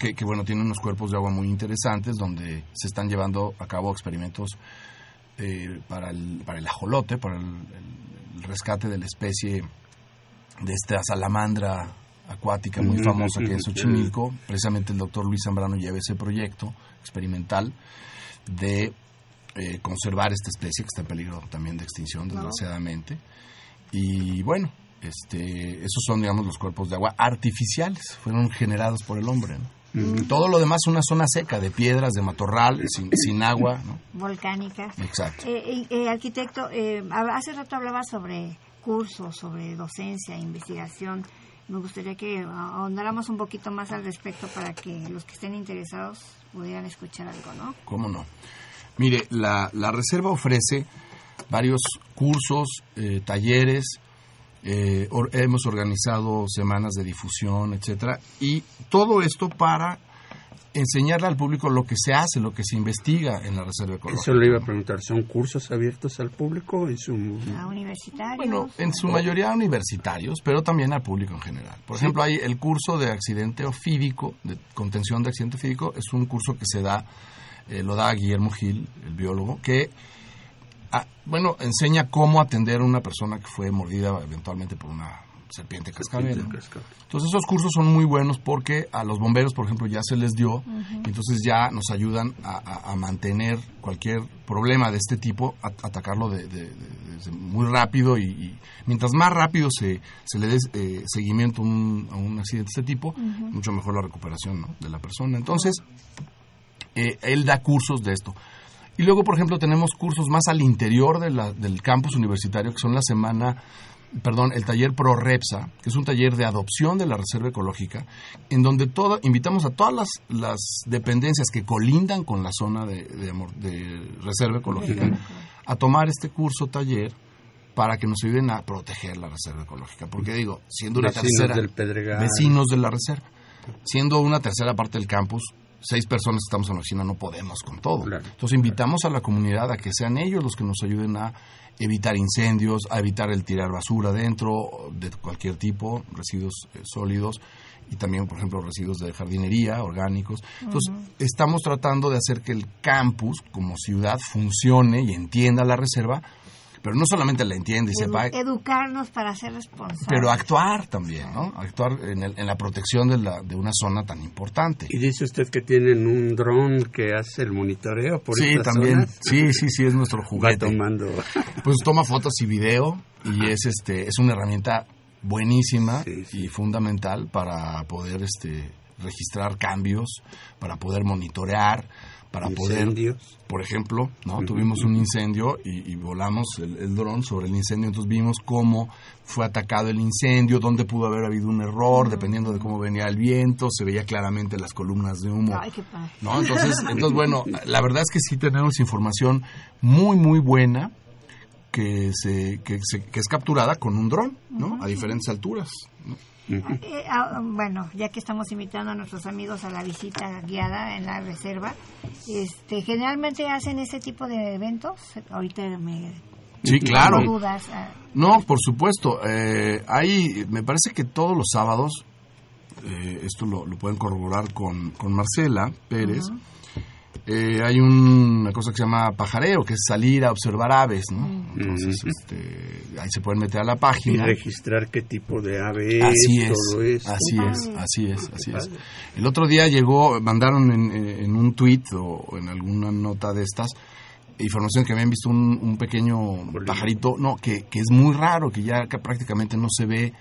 que, que, bueno, tiene unos cuerpos de agua muy interesantes donde se están llevando a cabo experimentos eh, para, el, para el ajolote, para el, el rescate de la especie de esta salamandra acuática muy famosa que es Xochimilco. Precisamente el doctor Luis Zambrano lleva ese proyecto experimental de eh, conservar esta especie que está en peligro también de extinción, desgraciadamente. Y bueno, este, esos son, digamos, los cuerpos de agua artificiales, fueron generados por el hombre. ¿no? Todo lo demás es una zona seca, de piedras, de matorral, sin, sin agua. ¿no? Volcánicas. Exacto. Eh, eh, arquitecto, eh, hace rato hablaba sobre cursos, sobre docencia, investigación. Me gustaría que ahondáramos un poquito más al respecto para que los que estén interesados pudieran escuchar algo, ¿no? ¿Cómo no? Mire, la, la reserva ofrece varios cursos, eh, talleres, eh, or- hemos organizado semanas de difusión, etcétera, y todo esto para enseñarle al público lo que se hace, lo que se investiga en la reserva ecológica. Eso le iba a preguntar, ¿son cursos abiertos al público? en su... A universitarios. Bueno, en su mayoría universitarios, pero también al público en general. Por ejemplo, hay el curso de accidente ofídico, de contención de accidente ofídico, es un curso que se da, eh, lo da Guillermo Gil, el biólogo, que, ah, bueno, enseña cómo atender a una persona que fue mordida eventualmente por una serpiente cascabel. ¿no? Entonces esos cursos son muy buenos porque a los bomberos, por ejemplo, ya se les dio, y entonces ya nos ayudan a, a- a mantener cualquier problema de este tipo, a- atacarlo de, de- muy rápido y, y mientras más rápido se, se le dé eh, seguimiento a un, a un accidente de este tipo, mucho mejor la recuperación ¿no? de la persona. Entonces, eh, él da cursos de esto. Y luego, por ejemplo, tenemos cursos más al interior de la, del campus universitario, que son la semana, perdón, el taller ProRepsa, que es un taller de adopción de la reserva ecológica, en donde toda, invitamos a todas las, las dependencias que colindan con la zona de, de, de reserva ecológica a tomar este curso taller para que nos ayuden a proteger la reserva ecológica. Porque digo, siendo una Vecinos tercera... del Pedregal. Vecinos de la reserva. Siendo una tercera parte del campus, seis personas que estamos en la oficina no podemos con todo. Claro. Entonces invitamos a la comunidad a que sean ellos los que nos ayuden a evitar incendios, a evitar el tirar basura dentro de cualquier tipo, residuos eh, sólidos y también, por ejemplo, residuos de jardinería, orgánicos. Entonces, estamos tratando de hacer que el campus como ciudad funcione y entienda la reserva, pero no solamente la entiende y Edu- sepa, educarnos para ser responsables. pero actuar también, ¿no? Actuar en, el- en la protección de, la, de una zona tan importante. Y dice usted que tienen un dron que hace el monitoreo por Sí, también. zonas. Sí, sí, sí, es nuestro Va juguete. tomando. Pues toma fotos y video y es este es una herramienta buenísima Sí, sí. y fundamental para poder este registrar cambios, para poder monitorear, para poder por ejemplo, ¿no? Tuvimos un incendio y, y volamos el, el dron sobre el incendio, entonces vimos cómo fue atacado el incendio, dónde pudo haber habido un error, dependiendo de cómo venía el viento, se veía claramente las columnas de humo. Ay, qué padre. ¿no? Entonces, entonces, bueno, la verdad es que sí tenemos información muy, muy buena que, se, que, se- que es capturada con un dron, ¿no? A diferentes alturas. ¿no? Eh, ah, bueno, ya que estamos invitando a nuestros amigos a la visita guiada en la reserva, este, generalmente hacen ese tipo de eventos. Ahorita me Sí, claro. dudas. ah, No, por supuesto. Eh, hay, me parece que todos los sábados, eh, esto lo, lo pueden corroborar con, con Marcela Pérez, eh, hay un- una cosa que se llama pajareo, que es salir a observar aves, ¿no? Entonces, Ujú. este, ahí se pueden meter a la Y página. registrar qué tipo de ave es, Así es, todo eso. así es, así es, así es. El otro día llegó, mandaron en, eh, en un tweet o en alguna nota de estas información que habían visto un, un pequeño pajarito, no, que, que es muy raro, que ya que prácticamente no se ve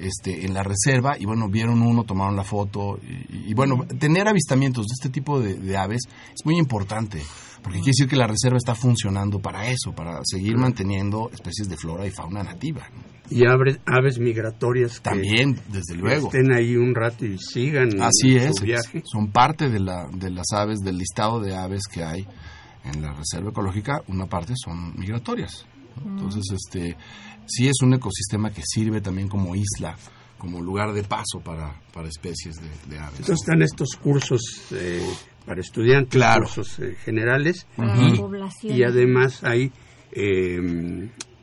este, en la reserva y bueno, vieron uno, tomaron la foto y, y, bueno, tener avistamientos de este tipo de, de aves es muy importante. Porque quiere decir que la reserva está funcionando para eso, para seguir manteniendo especies de flora y fauna nativa. Y abre- aves migratorias que También, desde luego. estén ahí un rato y sigan Así es, su viaje. son parte de, la, de las aves, del listado de aves que hay en la reserva ecológica, una parte son migratorias. Entonces, este, sí es un ecosistema que sirve también como isla, como lugar de paso para, para especies de, de aves. Entonces están estos cursos eh, para estudiantes, Claro. cursos eh, generales para Ujú. la población. y además hay, eh,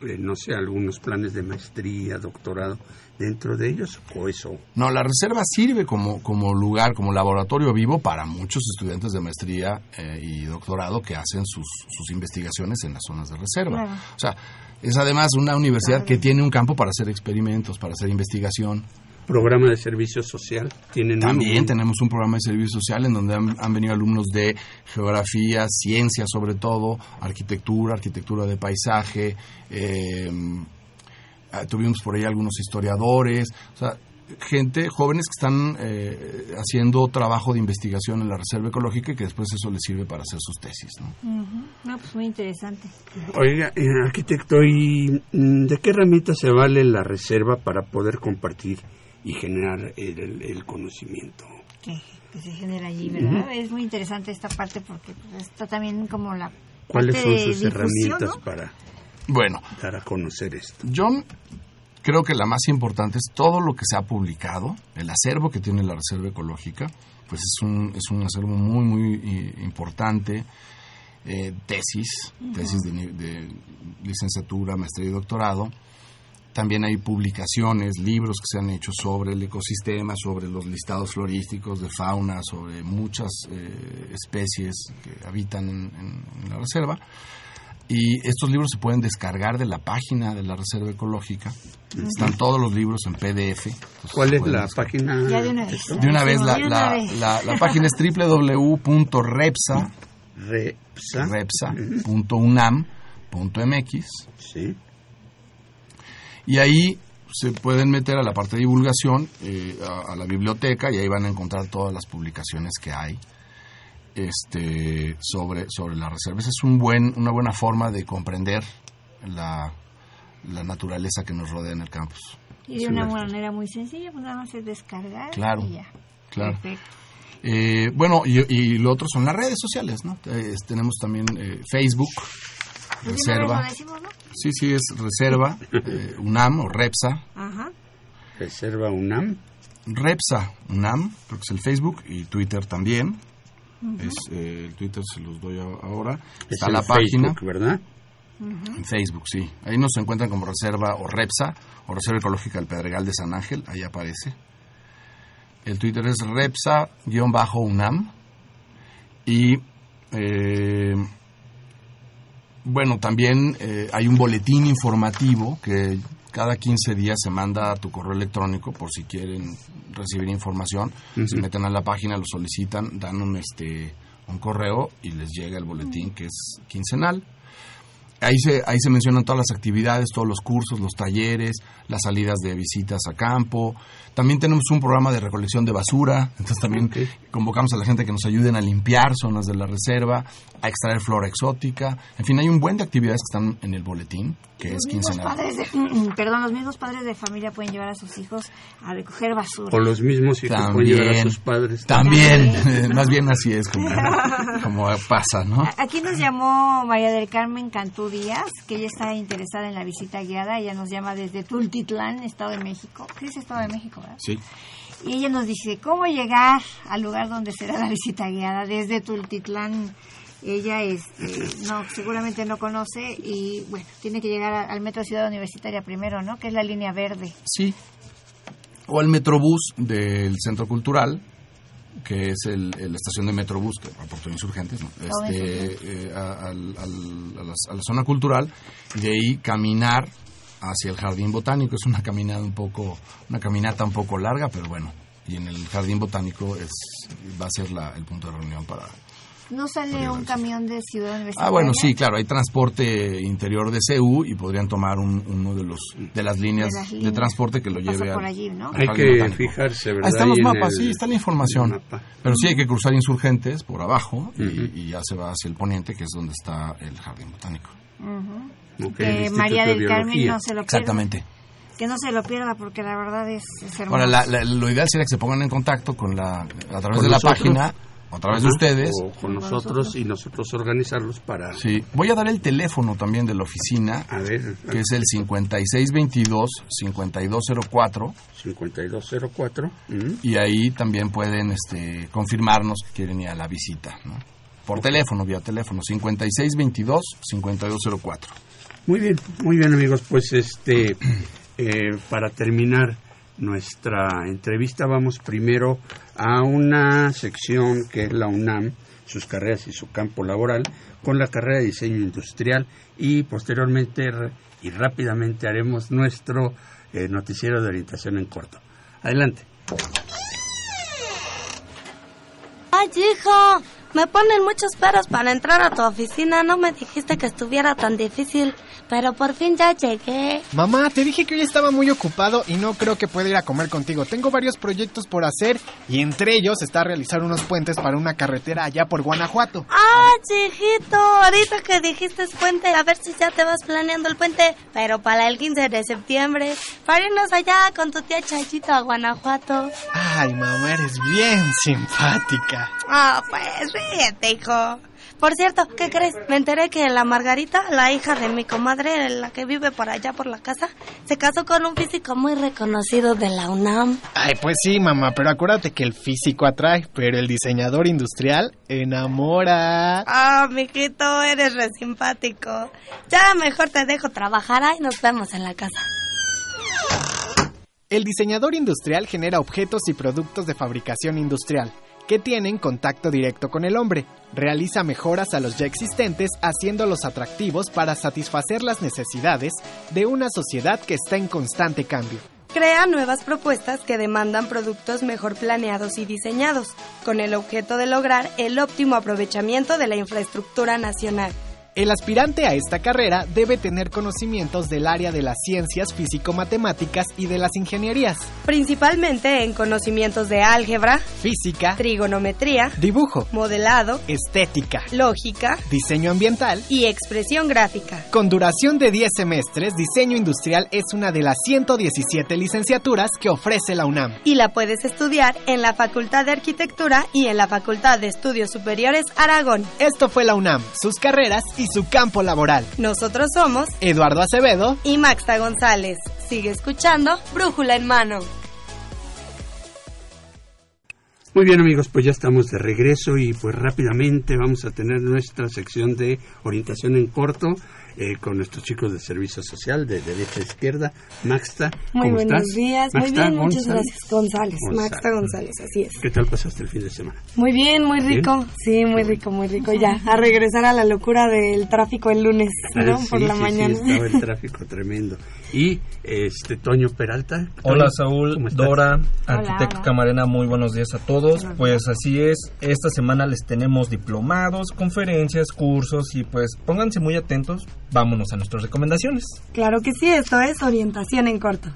eh, no sé, algunos planes de maestría, doctorado dentro de ellos o eso. No, la reserva sirve como, como lugar, como laboratorio vivo para muchos estudiantes de maestría eh, y doctorado que hacen sus, sus investigaciones en las zonas de reserva. Claro. O sea, es además una universidad Claro. que tiene un campo para hacer experimentos, para hacer investigación. Programa de servicio social tienen También tenemos un programa de servicio social en donde han, han venido alumnos de geografía, ciencia sobre todo, arquitectura, arquitectura de paisaje, eh, tuvimos por ahí algunos historiadores, o sea, gente, jóvenes que están eh, haciendo trabajo de investigación en la reserva ecológica y que después eso les sirve para hacer sus tesis. ¿no? Ujú. No, pues muy interesante. Oiga, eh, arquitecto, ¿y mm, de qué herramienta se vale la reserva para poder compartir y generar el, el- el conocimiento? Que, que se genera allí, ¿verdad? Es muy interesante esta parte porque pues, está también como la ¿Cuáles parte son sus difusión, herramientas ¿no? para Bueno, dar a conocer esto? Yo creo que la más importante es todo lo que se ha publicado, el acervo que tiene la Reserva Ecológica, pues es un, es un acervo muy, muy eh, importante, eh, tesis, tesis de, de licenciatura, maestría y doctorado. También hay publicaciones, libros que se han hecho sobre el ecosistema, sobre los listados florísticos de fauna, sobre muchas eh, especies que habitan en- en- en la reserva. Y estos libros se pueden descargar de la página de la Reserva Ecológica. Están todos los libros en PDF. ¿Cuál es la descargar. página? Ya de una vez. De una vez, la, De una la, vez. la- la página es www.repsa, Repsa. repsa.unam.mx Sí. y ahí se pueden meter a la parte de divulgación, eh, a, a la biblioteca y ahí van a encontrar todas las publicaciones que hay. Este, sobre, sobre la reserva. Esa es un buen, una buena forma de comprender la, la naturaleza que nos rodea en el campus. Y de una manera muy sencilla, pues nada más es descargar Claro, y ya. claro. Perfecto. Eh, bueno, y, y lo otro son las redes sociales, ¿no? Eh, tenemos también eh, Facebook, Pues Reserva. lo decimos, ¿no? Sí, sí, es Reserva, eh, UNAM o Repsa. Ajá. Reserva UNAM. Repsa UNAM, creo que es el Facebook, y Twitter también. Es, eh, el Twitter se los doy ahora. Es Está en la página. Facebook, ¿verdad? En Facebook, sí. Ahí nos encuentran como Reserva o Repsa o Reserva Ecológica del Pedregal de San Ángel. Ahí aparece. El Twitter es Repsa-UNAM. Y eh, bueno, también eh, hay un boletín informativo que cada 15 días se manda a tu correo electrónico por si quieren recibir información. Se meten a la página, lo solicitan, dan un, este, un correo y les llega el boletín que es quincenal. Ahí se, ahí se mencionan todas las actividades, todos los cursos, los talleres, las salidas de visitas a campo. También tenemos un programa de recolección de basura, entonces también convocamos a la gente que nos ayuden a limpiar zonas de la reserva, a extraer flora exótica. En fin, hay un buen de actividades que están en el boletín, que Los es quincenal. padres de, perdón, los mismos padres de familia pueden llevar a sus hijos a recoger basura. O los mismos hijos pueden llevar a sus padres. También, más bien así es como, como pasa, ¿no? A- Aquí nos llamó María del Carmen Cantú Díaz, que ella está interesada en la visita guiada. Ella nos llama desde Tultitlán, Estado de México. Sí, es Estado de México, ¿verdad? Sí. Y ella nos dice, ¿cómo llegar al lugar donde será la visita guiada? Desde Tultitlán. Ella este, no, seguramente no conoce y bueno, tiene que llegar a- al Metro Ciudad Universitaria primero, ¿no? Que es la línea verde. Sí. O el Metrobús del Centro Cultural, que es el, el- la estación de Metrobús, que aportó Insurgentes, ¿no? Oh, este, eh, a la, a la zona cultural, y de ahí caminar hacia el Jardín Botánico. Es una caminada un poco, una caminata un poco larga, pero bueno. Y en el Jardín Botánico es, va a ser la- el punto de reunión para, ¿No sale un camión de Ciudad Universitaria? Ah, bueno, sí, claro, hay transporte interior de CU y podrían tomar un- uno de los de las líneas De las de, líneas transporte que lo que pasa lleve por al- allí, ¿no? Hay que Botánico. fijarse, ¿verdad? Ahí están los mapas, el- sí, está la información. Pero sí hay que cruzar insurgentes por abajo y, Ujú. y ya se va hacia el poniente, que es donde está el jardín botánico. Ujú. Ok, el que Instituto María de del Carmen Biología. no se lo pierda. Exactamente. Que no se lo pierda porque la verdad es, es hermoso. Ahora, la- la- lo ideal sería que se pongan en contacto con la a través Con de la nosotros. página, a través de ustedes. O con nosotros y nosotros organizarlos para... Sí, voy a dar el teléfono también de la oficina, A ver, que es el 5622-5204. 5204. ¿mm? y ahí también pueden este, confirmarnos que quieren ir a la visita, ¿no? Por teléfono, vía teléfono, 5622-5204. Muy bien, muy bien amigos, pues este, eh, para terminar nuestra entrevista vamos primero a una sección que es la UNAM, sus carreras y su campo laboral, con la carrera de diseño industrial y posteriormente y rápidamente haremos nuestro eh, noticiero de orientación en corto. Adelante. Ay, hijo, me ponen muchos peros para entrar a tu oficina. No me dijiste que estuviera tan difícil, pero por fin ya llegué. Mamá, te dije que hoy estaba muy ocupado y no creo que pueda ir a comer contigo. Tengo varios proyectos por hacer y entre ellos está realizar unos puentes para una carretera allá por Guanajuato. Ah, chiquito, ahorita que dijiste puente, a ver si ya te vas planeando el puente, pero para el 15 de septiembre, para irnos allá con tu tía Chayito a Guanajuato. Ay, mamá, eres bien simpática. Ah, pues ríete, hijo. Por cierto, ¿qué crees? Me enteré que la Margarita, la hija de mi comadre, la que vive por allá por la casa, se casó con un físico muy reconocido de la UNAM. Ay, pues sí, mamá, pero acuérdate que el físico atrae, pero el diseñador industrial enamora. Ah, mijito, eres re simpático. Ya mejor te dejo trabajar ahí nos vemos en la casa. El diseñador industrial genera objetos y productos de fabricación industrial que tienen contacto directo con el hombre. Realiza mejoras a los ya existentes haciéndolos atractivos para satisfacer las necesidades de una sociedad que está en constante cambio. Crea nuevas propuestas que demandan productos mejor planeados y diseñados, con el objeto de lograr el óptimo aprovechamiento de la infraestructura nacional. El aspirante a esta carrera debe tener conocimientos del área de las ciencias físico-matemáticas y de las ingenierías. Principalmente en conocimientos de álgebra, física, trigonometría, dibujo, modelado, estética, lógica, diseño ambiental y expresión gráfica. Con duración de 10 semestres, diseño industrial es una de las 117 licenciaturas que ofrece la UNAM. Y la puedes estudiar en la Facultad de Arquitectura y en la Facultad de Estudios Superiores Aragón. Esto fue la UNAM, sus carreras y su campo laboral. Nosotros somos Eduardo Acevedo y Maxta González. Sigue escuchando Brújula en mano. Muy bien amigos, pues ya estamos de regreso y pues rápidamente vamos a tener nuestra sección de orientación en corto eh, con nuestros chicos de servicio social de derecha a izquierda. Maxta, ¿cómo Muy buenos estás? días, muy Maxta bien, muchas González. gracias. González, González. Maxta González, así es. ¿Qué tal pasaste el fin de semana? Muy bien, muy ¿Bien? rico, sí, muy rico, muy rico. Ya, a regresar a la locura del tráfico el lunes, ¿no? Ah, sí, Por la sí, mañana. Sí, estaba el tráfico tremendo. Y este Toño Peralta. Hola Saúl. Dora, arquitecto. Camarena, muy buenos días a todos. Pues así es, esta semana les tenemos diplomados, conferencias, cursos y pues pónganse muy atentos, vámonos a nuestras recomendaciones. Claro que sí, esto es orientación en corto.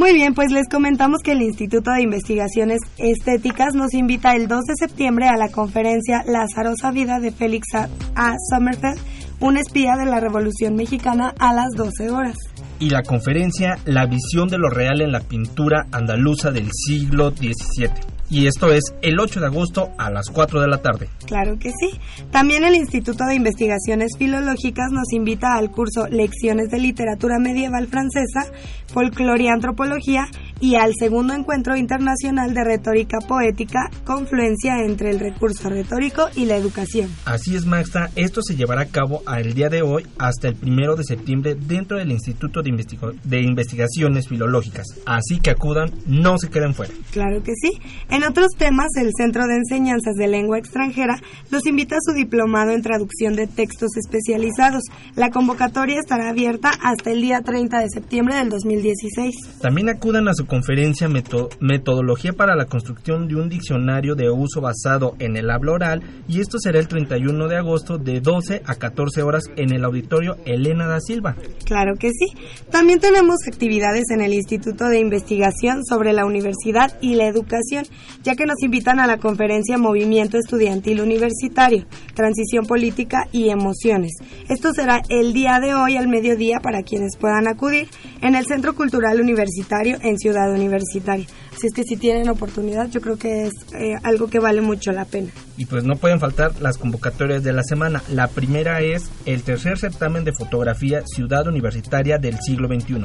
Muy bien, pues les comentamos que el Instituto de Investigaciones Estéticas nos invita el 2 de septiembre a la conferencia La azarosa vida de Félix A. A. Sommerfeld, un espía de la Revolución Mexicana a las 12 horas. Y la conferencia La visión de lo real en la pintura andaluza del siglo XVII. Y esto es el 8 de agosto a las 4 de la tarde. Claro que sí. También el Instituto de Investigaciones Filológicas nos invita al curso Lecciones de Literatura Medieval Francesa, Folclore y Antropología y al segundo encuentro internacional de retórica poética, confluencia entre el recurso retórico y la educación. Así es, Maxta, esto se llevará a cabo el día de hoy hasta el primero de septiembre dentro del Instituto de, Investigo- de Investigaciones Filológicas. Así que acudan, no se queden fuera. Claro que sí. En otros temas, el Centro de Enseñanzas de Lengua Extranjera los invita a su diplomado en traducción de textos especializados. La convocatoria estará abierta hasta el día 30 de septiembre del 2016. También acudan a su conferencia Meto- Metodología para la construcción de un diccionario de uso basado en el habla oral y esto será el 31 de agosto de 12 a 14 horas en el auditorio Elena da Silva. Claro que sí. También tenemos actividades en el Instituto de Investigación sobre la Universidad y la Educación, ya que nos invitan a la conferencia Movimiento Estudiantil Universitario, Transición Política y Emociones. Esto será el día de hoy al mediodía para quienes puedan acudir en el Centro Cultural Universitario en Ciudad Universitaria. Así es que si tienen oportunidad, yo creo que es eh, algo que vale mucho la pena. Y pues no pueden faltar las convocatorias de la semana. La primera es el tercer certamen de fotografía Ciudad Universitaria del siglo XXI.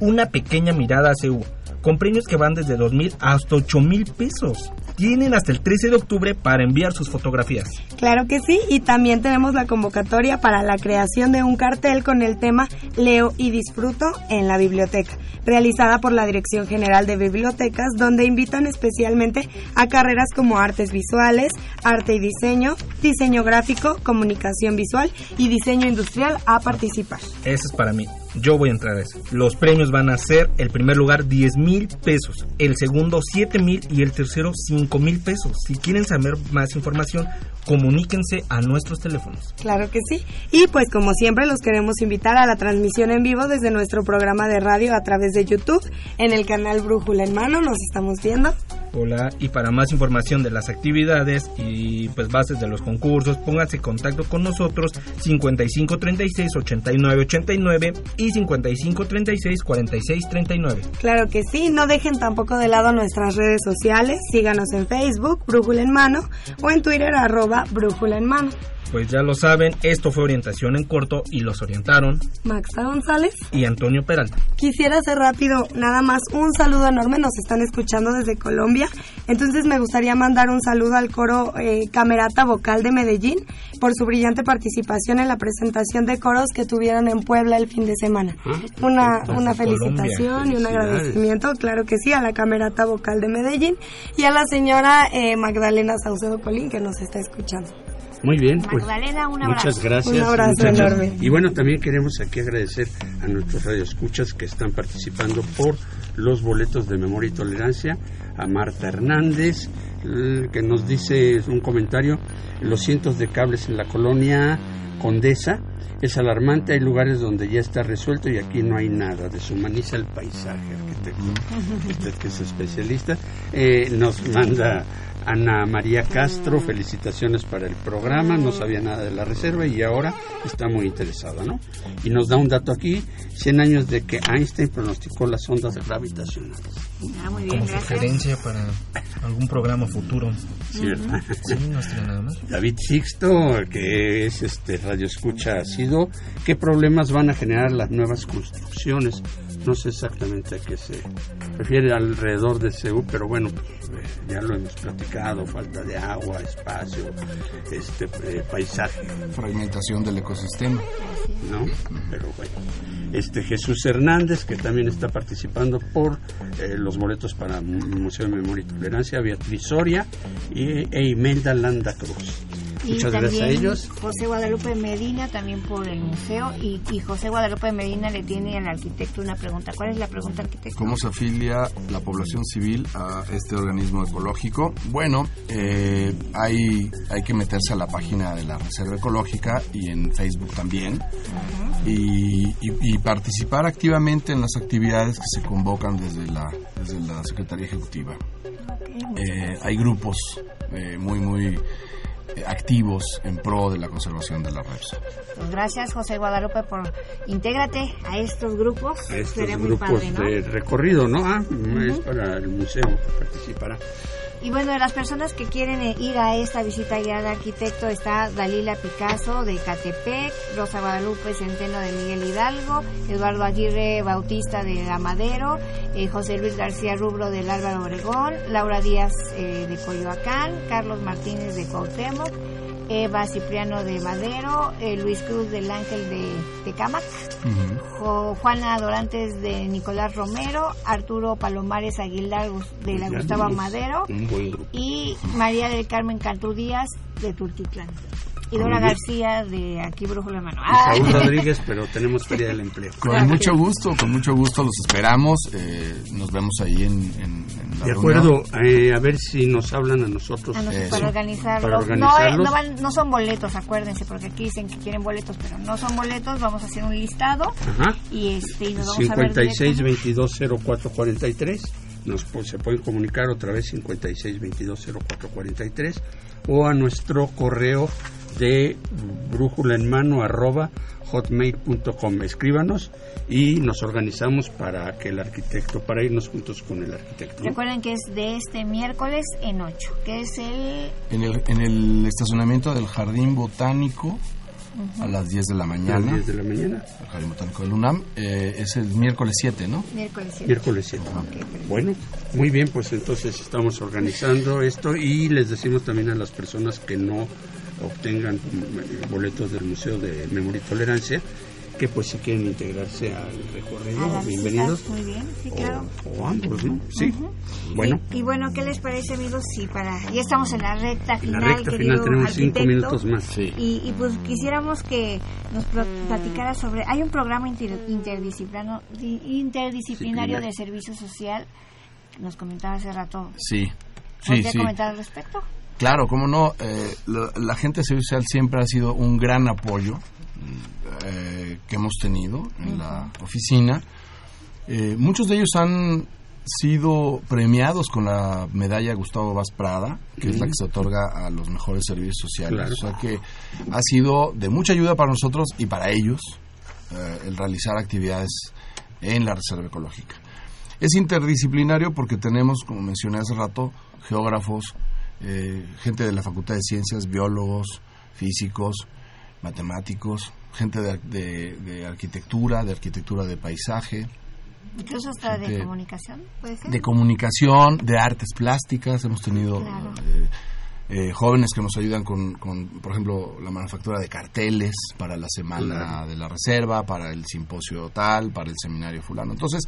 Una pequeña mirada a CU, con premios que van desde 2.000 hasta 8.000 pesos. Tienen hasta el 13 de octubre para enviar sus fotografías. Claro que sí, y también tenemos la convocatoria para la creación de un cartel con el tema Leo y disfruto en la biblioteca, realizada por la Dirección General de Bibliotecas, donde invitan especialmente a carreras como artes visuales, arte y diseño, diseño gráfico, comunicación visual y diseño industrial a participar. Ese es para mí. Yo voy a entrar a eso. Los premios van a ser, el primer lugar, 10 mil pesos, el segundo, 7 mil y el tercero, 5 mil pesos. Si quieren saber más información, comuníquense a nuestros teléfonos. Claro que sí. Y pues como siempre los queremos invitar a la transmisión en vivo desde nuestro programa de radio a través de YouTube en el canal Brújula en Mano. Nos estamos viendo. Hola, y para más información de las actividades y pues bases de los concursos, pónganse en contacto con nosotros 5536 8989 y 5536 4639. Claro que sí, no dejen tampoco de lado nuestras redes sociales, síganos en Facebook, Brújula en Mano, o en Twitter, arroba Brújula en Mano. Pues ya lo saben, esto fue orientación en corto y los orientaron Maxa González. y Antonio Peralta. Quisiera hacer rápido nada más un saludo enorme, nos están escuchando desde Colombia, entonces me gustaría mandar un saludo al coro eh, Camerata Vocal de Medellín por su brillante participación en la presentación de coros que tuvieron en Puebla el fin de semana. Una, perfecto. una Colombia. felicitación y un agradecimiento, claro que sí, a la Camerata Vocal de Medellín y a la señora eh, Magdalena Saucedo Colín que nos está escuchando. Muy bien, pues Magdalena, un muchas gracias. Un abrazo muchachos. enorme. Y bueno, también queremos aquí agradecer a nuestros radioescuchas que están participando por los boletos de memoria y tolerancia, a Marta Hernández, que nos dice un comentario, los cientos de cables en la colonia Condesa es alarmante, hay lugares donde ya está resuelto y aquí no hay nada, deshumaniza el paisaje, arquitecto, usted que es especialista, eh, nos manda Ana María Castro, felicitaciones para el programa, no sabía nada de la reserva y ahora está muy interesada, ¿no? Y nos da un dato aquí, 100 años de que Einstein pronosticó las ondas gravitacionales. Ah, muy bien, Como sugerencia para algún programa futuro. David Sixto, que es este radio escucha, ha sido, ¿qué problemas van a generar las nuevas construcciones? No sé exactamente a qué se refiere alrededor de Seúl, pero bueno, pues, ya lo hemos platicado, falta de agua, espacio, este eh, paisaje. Fragmentación del ecosistema. ¿No? Pero bueno. Este Jesús Hernández, que también está participando por eh, los boletos para el Museo de Memoria y Tolerancia, Beatriz Soria y, e Imelda Landa Cruz. Muchas gracias a ellos. José Guadalupe Medina también por el museo y, José Guadalupe Medina le tiene al arquitecto una pregunta. ¿Cuál es la pregunta, arquitecto? ¿Cómo se afilia la población civil a este organismo ecológico? Bueno, eh, hay, hay que meterse a la página de la Reserva Ecológica y en Facebook también y, participar activamente en las actividades que se convocan desde la, desde la Secretaría Ejecutiva. Eh, hay grupos eh, muy, muy activos en pro de la conservación de la reps. Pues gracias José Guadalupe por intégrate a estos grupos. A estos grupos de recorrido, ¿no? Ah, es para el museo que participará. Y bueno, de las personas que quieren eh, ir a esta visita guiada arquitecto está Dalila Picasso de Catepec, Rosa Guadalupe Centeno de Miguel Hidalgo, Eduardo Aguirre Bautista de Amadero, eh, José Luis García Rubro del Álvaro Obregón, Laura Díaz eh, de Coyoacán, Carlos Martínez de Cuauhtémoc, Eva Cipriano de Madero, eh, Luis Cruz del Ángel de Tecamac, Juana Dorantes de Nicolás Romero, Arturo Palomares Aguilar de la Gustavo Madero y María del Carmen Cantú Díaz de Tultitlán. Y Dora García de aquí Brújula Mano. Saúl Rodríguez, pero tenemos Feria del Empleo. Con mucho gusto, con mucho gusto los esperamos. Eh, nos vemos ahí en, en, De acuerdo, eh, a ver si nos hablan a nosotros. para, organizarlos. No, eh, no, van, no, son boletos, acuérdense, porque aquí dicen que quieren boletos, pero no son boletos. Vamos a hacer un listado. Ajá. Y, este, y nos vamos 56 22 04 43 nos, se pueden comunicar otra vez 56 22 04 43 o a nuestro correo de brújula en mano arroba hotmail.com. Escríbanos y nos organizamos para que el arquitecto, para irnos juntos con el arquitecto. Recuerden que es de este miércoles en 8, que es el... En el, en el estacionamiento del Jardín Botánico a las 10 de la mañana. A las 10 de la mañana. El Jardín Botánico del UNAM. Eh, es el miércoles 7, ¿no? Miércoles 7. Miércoles 7. bueno, muy bien, pues entonces estamos organizando esto y les decimos también a las personas que no obtengan boletos del Museo de Memoria y Tolerancia que pues si quieren integrarse al recorrido, bienvenidos. muy bien, sí, claro. O, ambos, ¿no? Sí. Bueno. Y, bueno, ¿qué les parece, amigos? Sí, para ya estamos en la recta final. En la recta final tenemos cinco minutos más. Sí. Y, pues quisiéramos que nos platicara sobre. Hay un programa interdisciplinario, interdisciplinario de servicio social. Nos comentaba hace rato. Sí. Sí, sí. comentar al respecto? Claro, como no, eh, la, gente de servicio social siempre ha sido un gran apoyo eh, que hemos tenido en la oficina. Eh, muchos de ellos han sido premiados con la medalla Gustavo Vaz Prada, que es la que se otorga a los mejores servicios sociales. O sea que ha sido de mucha ayuda para nosotros y para ellos el realizar actividades en la Reserva Ecológica. Es interdisciplinario porque tenemos, como mencioné hace rato, geógrafos, eh, gente de la Facultad de Ciencias, biólogos, físicos, matemáticos, gente de, arquitectura, de arquitectura de paisaje. Incluso hasta de comunicación, ¿puede ser? De comunicación, de artes plásticas, hemos tenido eh, eh, jóvenes que nos ayudan con, por ejemplo, la manufactura de carteles para la semana de la reserva, para el simposio tal, para el seminario fulano. Entonces,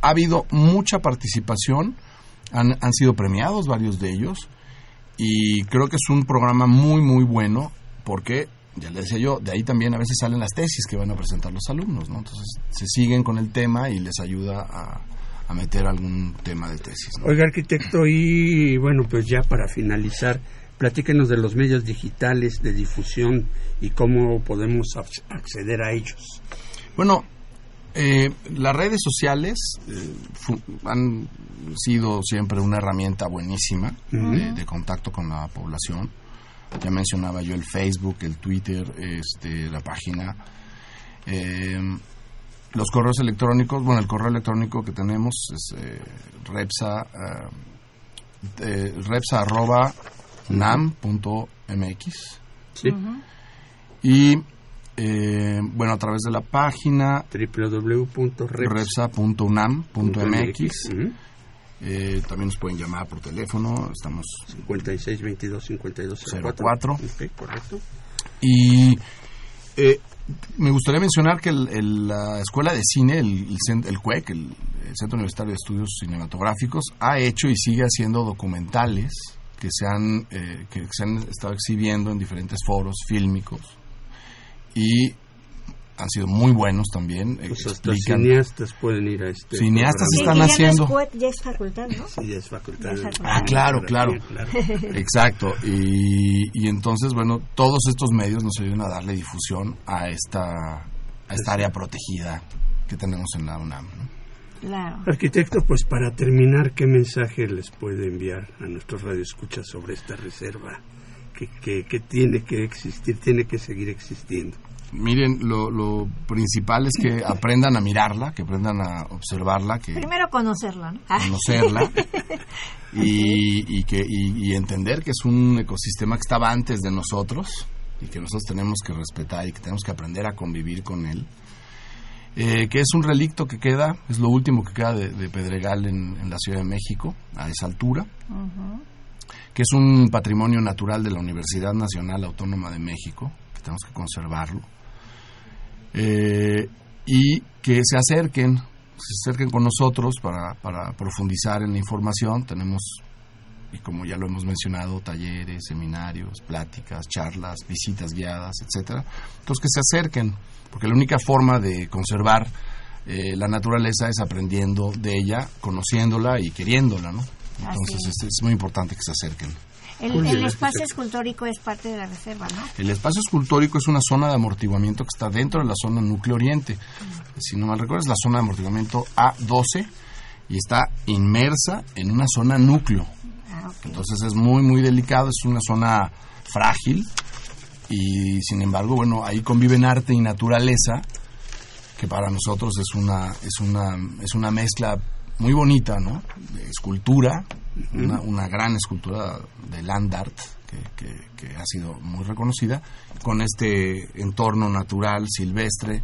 ha habido mucha participación, han, han sido premiados varios de ellos, y creo que es un programa muy, muy bueno porque, ya le decía yo, de ahí también a veces salen las tesis que van a presentar los alumnos, ¿no? Entonces se siguen con el tema y les ayuda a, a meter algún tema de tesis. ¿no? Oiga, arquitecto, y bueno, pues ya para finalizar, platíquenos de los medios digitales de difusión y cómo podemos ac- acceder a ellos. Bueno, eh, las redes sociales eh, han sido siempre una herramienta buenísima de, de contacto con la población. Ya mencionaba yo el Facebook, el Twitter, este, la página. Eh, los correos electrónicos, bueno, el correo electrónico que tenemos es eh, repsa, eh, eh, repsa arroba nam punto mx. Sí. Y eh, bueno, a través de la página www.repsa.unam.mx. repsa.unam.mx. Eh, también nos pueden llamar por teléfono, estamos 56 22 52 04. Ok, correcto. Y eh, me gustaría mencionar que el- el- la Escuela de Cine, el, el, CUEC, el, el Centro Universitario de Estudios Cinematográficos, ha hecho y sigue haciendo documentales que se han, eh, que se han estado exhibiendo en diferentes foros fílmicos y han sido muy buenos también. Pues hasta explican- cineastas pueden ir a este. Cineastas programa. están ya haciendo. No es ya es facultad, ¿no? Sí, ya es facultad. Ya es facultad. Ah, claro, claro. claro. Exacto. Y, y entonces, bueno, todos estos medios nos ayudan a darle difusión a esta, a esta área protegida que tenemos en la UNAM. ¿no? Claro. Arquitecto, pues para terminar, ¿qué mensaje les puede enviar a nuestros radioescuchas sobre esta reserva? Que, que, que tiene que existir, tiene que seguir existiendo. Miren, lo, lo principal es que aprendan a mirarla, que aprendan a observarla, que Primero conocerlo, ¿no? conocerla y, y que, y, y entender que es un ecosistema que estaba antes de nosotros y que nosotros tenemos que respetar y que tenemos que aprender a convivir con él. Eh, que es un relicto que queda, es lo último que queda de, de Pedregal en, en la Ciudad de México, a esa altura, que es un patrimonio natural de la Universidad Nacional Autónoma de México, que tenemos que conservarlo, Eh, y que se acerquen, se acerquen con nosotros para, para profundizar en la información. Tenemos, y como ya lo hemos mencionado, talleres, seminarios, pláticas, charlas, visitas guiadas, etcétera. Entonces que se acerquen, porque la única forma de conservar eh, la naturaleza es aprendiendo de ella, conociéndola y queriéndola, ¿no? Entonces Así es, es muy importante que se acerquen. El, espacio escultórico es parte de la reserva, ¿no? El espacio escultórico es una zona de amortiguamiento que está dentro de la zona núcleo oriente. Si no mal recuerdo, es la zona de amortiguamiento A12 y está inmersa en una zona núcleo. Ah. Entonces es muy, muy delicado, es una zona frágil y sin embargo, bueno, ahí conviven arte y naturaleza, que para nosotros es una, es una, es una mezcla muy bonita, ¿no? De escultura, una, una gran escultura de land art que, que- que ha sido muy reconocida, con este entorno natural, silvestre,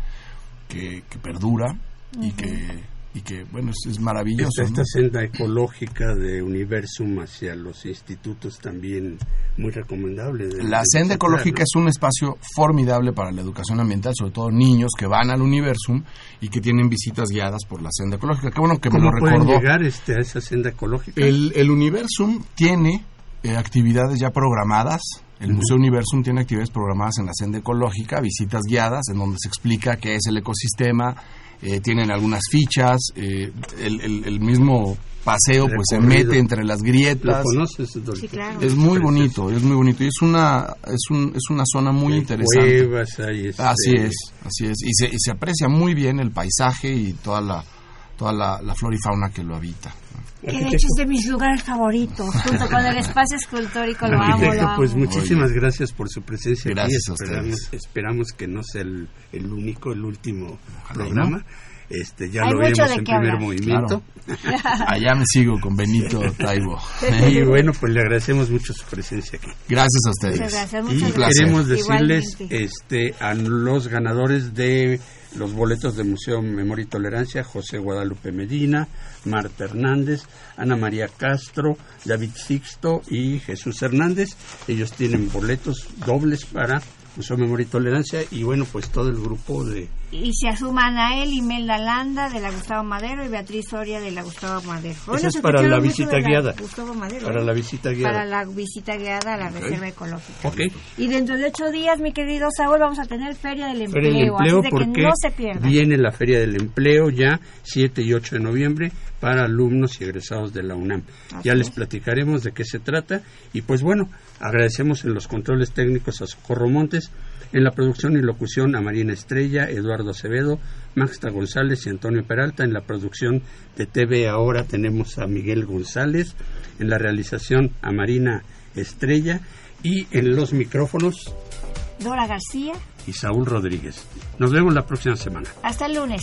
que, que perdura y que y que bueno es, es maravilloso Esta, ¿no? esta senda ecológica de Universum hacia los institutos también muy recomendable. La senda ecológica ¿no? es un espacio formidable para la educación ambiental, sobre todo niños que van al Universum y que tienen visitas guiadas por la senda ecológica. Qué bueno que me ¿Cómo lo pueden recordó. llegar este, a esa senda ecológica? El, el Universum tiene eh, actividades ya programadas. El Museo Universum tiene actividades programadas en la senda ecológica, visitas guiadas, en donde se explica qué es el ecosistema. Eh, tienen algunas fichas. eh, el, el- el mismo paseo pues se mete entre las ¿Lo grietas. conoces? Sí, claro. Es muy bonito, es muy bonito. Y es una, es un, es una zona muy Hay interesante. cuevas, hay, este, Así es, así es. Y se, y se aprecia muy bien el paisaje y toda la, toda la, la flora y fauna que lo habita. Que de hecho es de mis lugares favoritos, junto con el espacio escultórico, lo amo, lo amo. pues muchísimas gracias por su presencia Gracias a aquí. Esperamos, ustedes. esperamos que no sea el, el único, el último Ojalá y programa. Este, ya Hay lo de en primer hablar. movimiento. Allá me sigo con Benito Taibo. Y bueno, pues le agradecemos mucho su presencia aquí. Gracias a ustedes. Muchas gracias, Y muchas Un placer. queremos decirles Igualmente. este, a los ganadores de los boletos de Museo Memoria y Tolerancia, José Guadalupe Medina, Marta Hernández, Ana María Castro, David Sixto y Jesús Hernández. Ellos tienen boletos dobles para Museo Memoria y Tolerancia y bueno, pues todo el grupo de y se asuman a él Imelda Landa de la Gustavo Madero y Beatriz Soria de la Gustavo Madero. Esa es para la visita guiada. para ¿eh? la visita guiada. Para la visita guiada a la Reserva Ecológica. Y dentro de ocho días, mi querido Saúl, vamos a tener Feria del Empleo. Feria del Empleo así de porque que no se pierda. viene la Feria del Empleo ya 7 y 8 de noviembre para alumnos y egresados de la UNAM. ya les platicaremos de qué se trata y pues bueno, agradecemos en los controles técnicos a Socorro Montes en la producción y locución a Marina Estrella, Eduardo Acevedo, Maxta González y Antonio Peralta. En la producción de TV ahora tenemos a Miguel González. En la realización a Marina Estrella. Y en los micrófonos. Dora García. Y Saúl Rodríguez. Nos vemos la próxima semana. Hasta el lunes.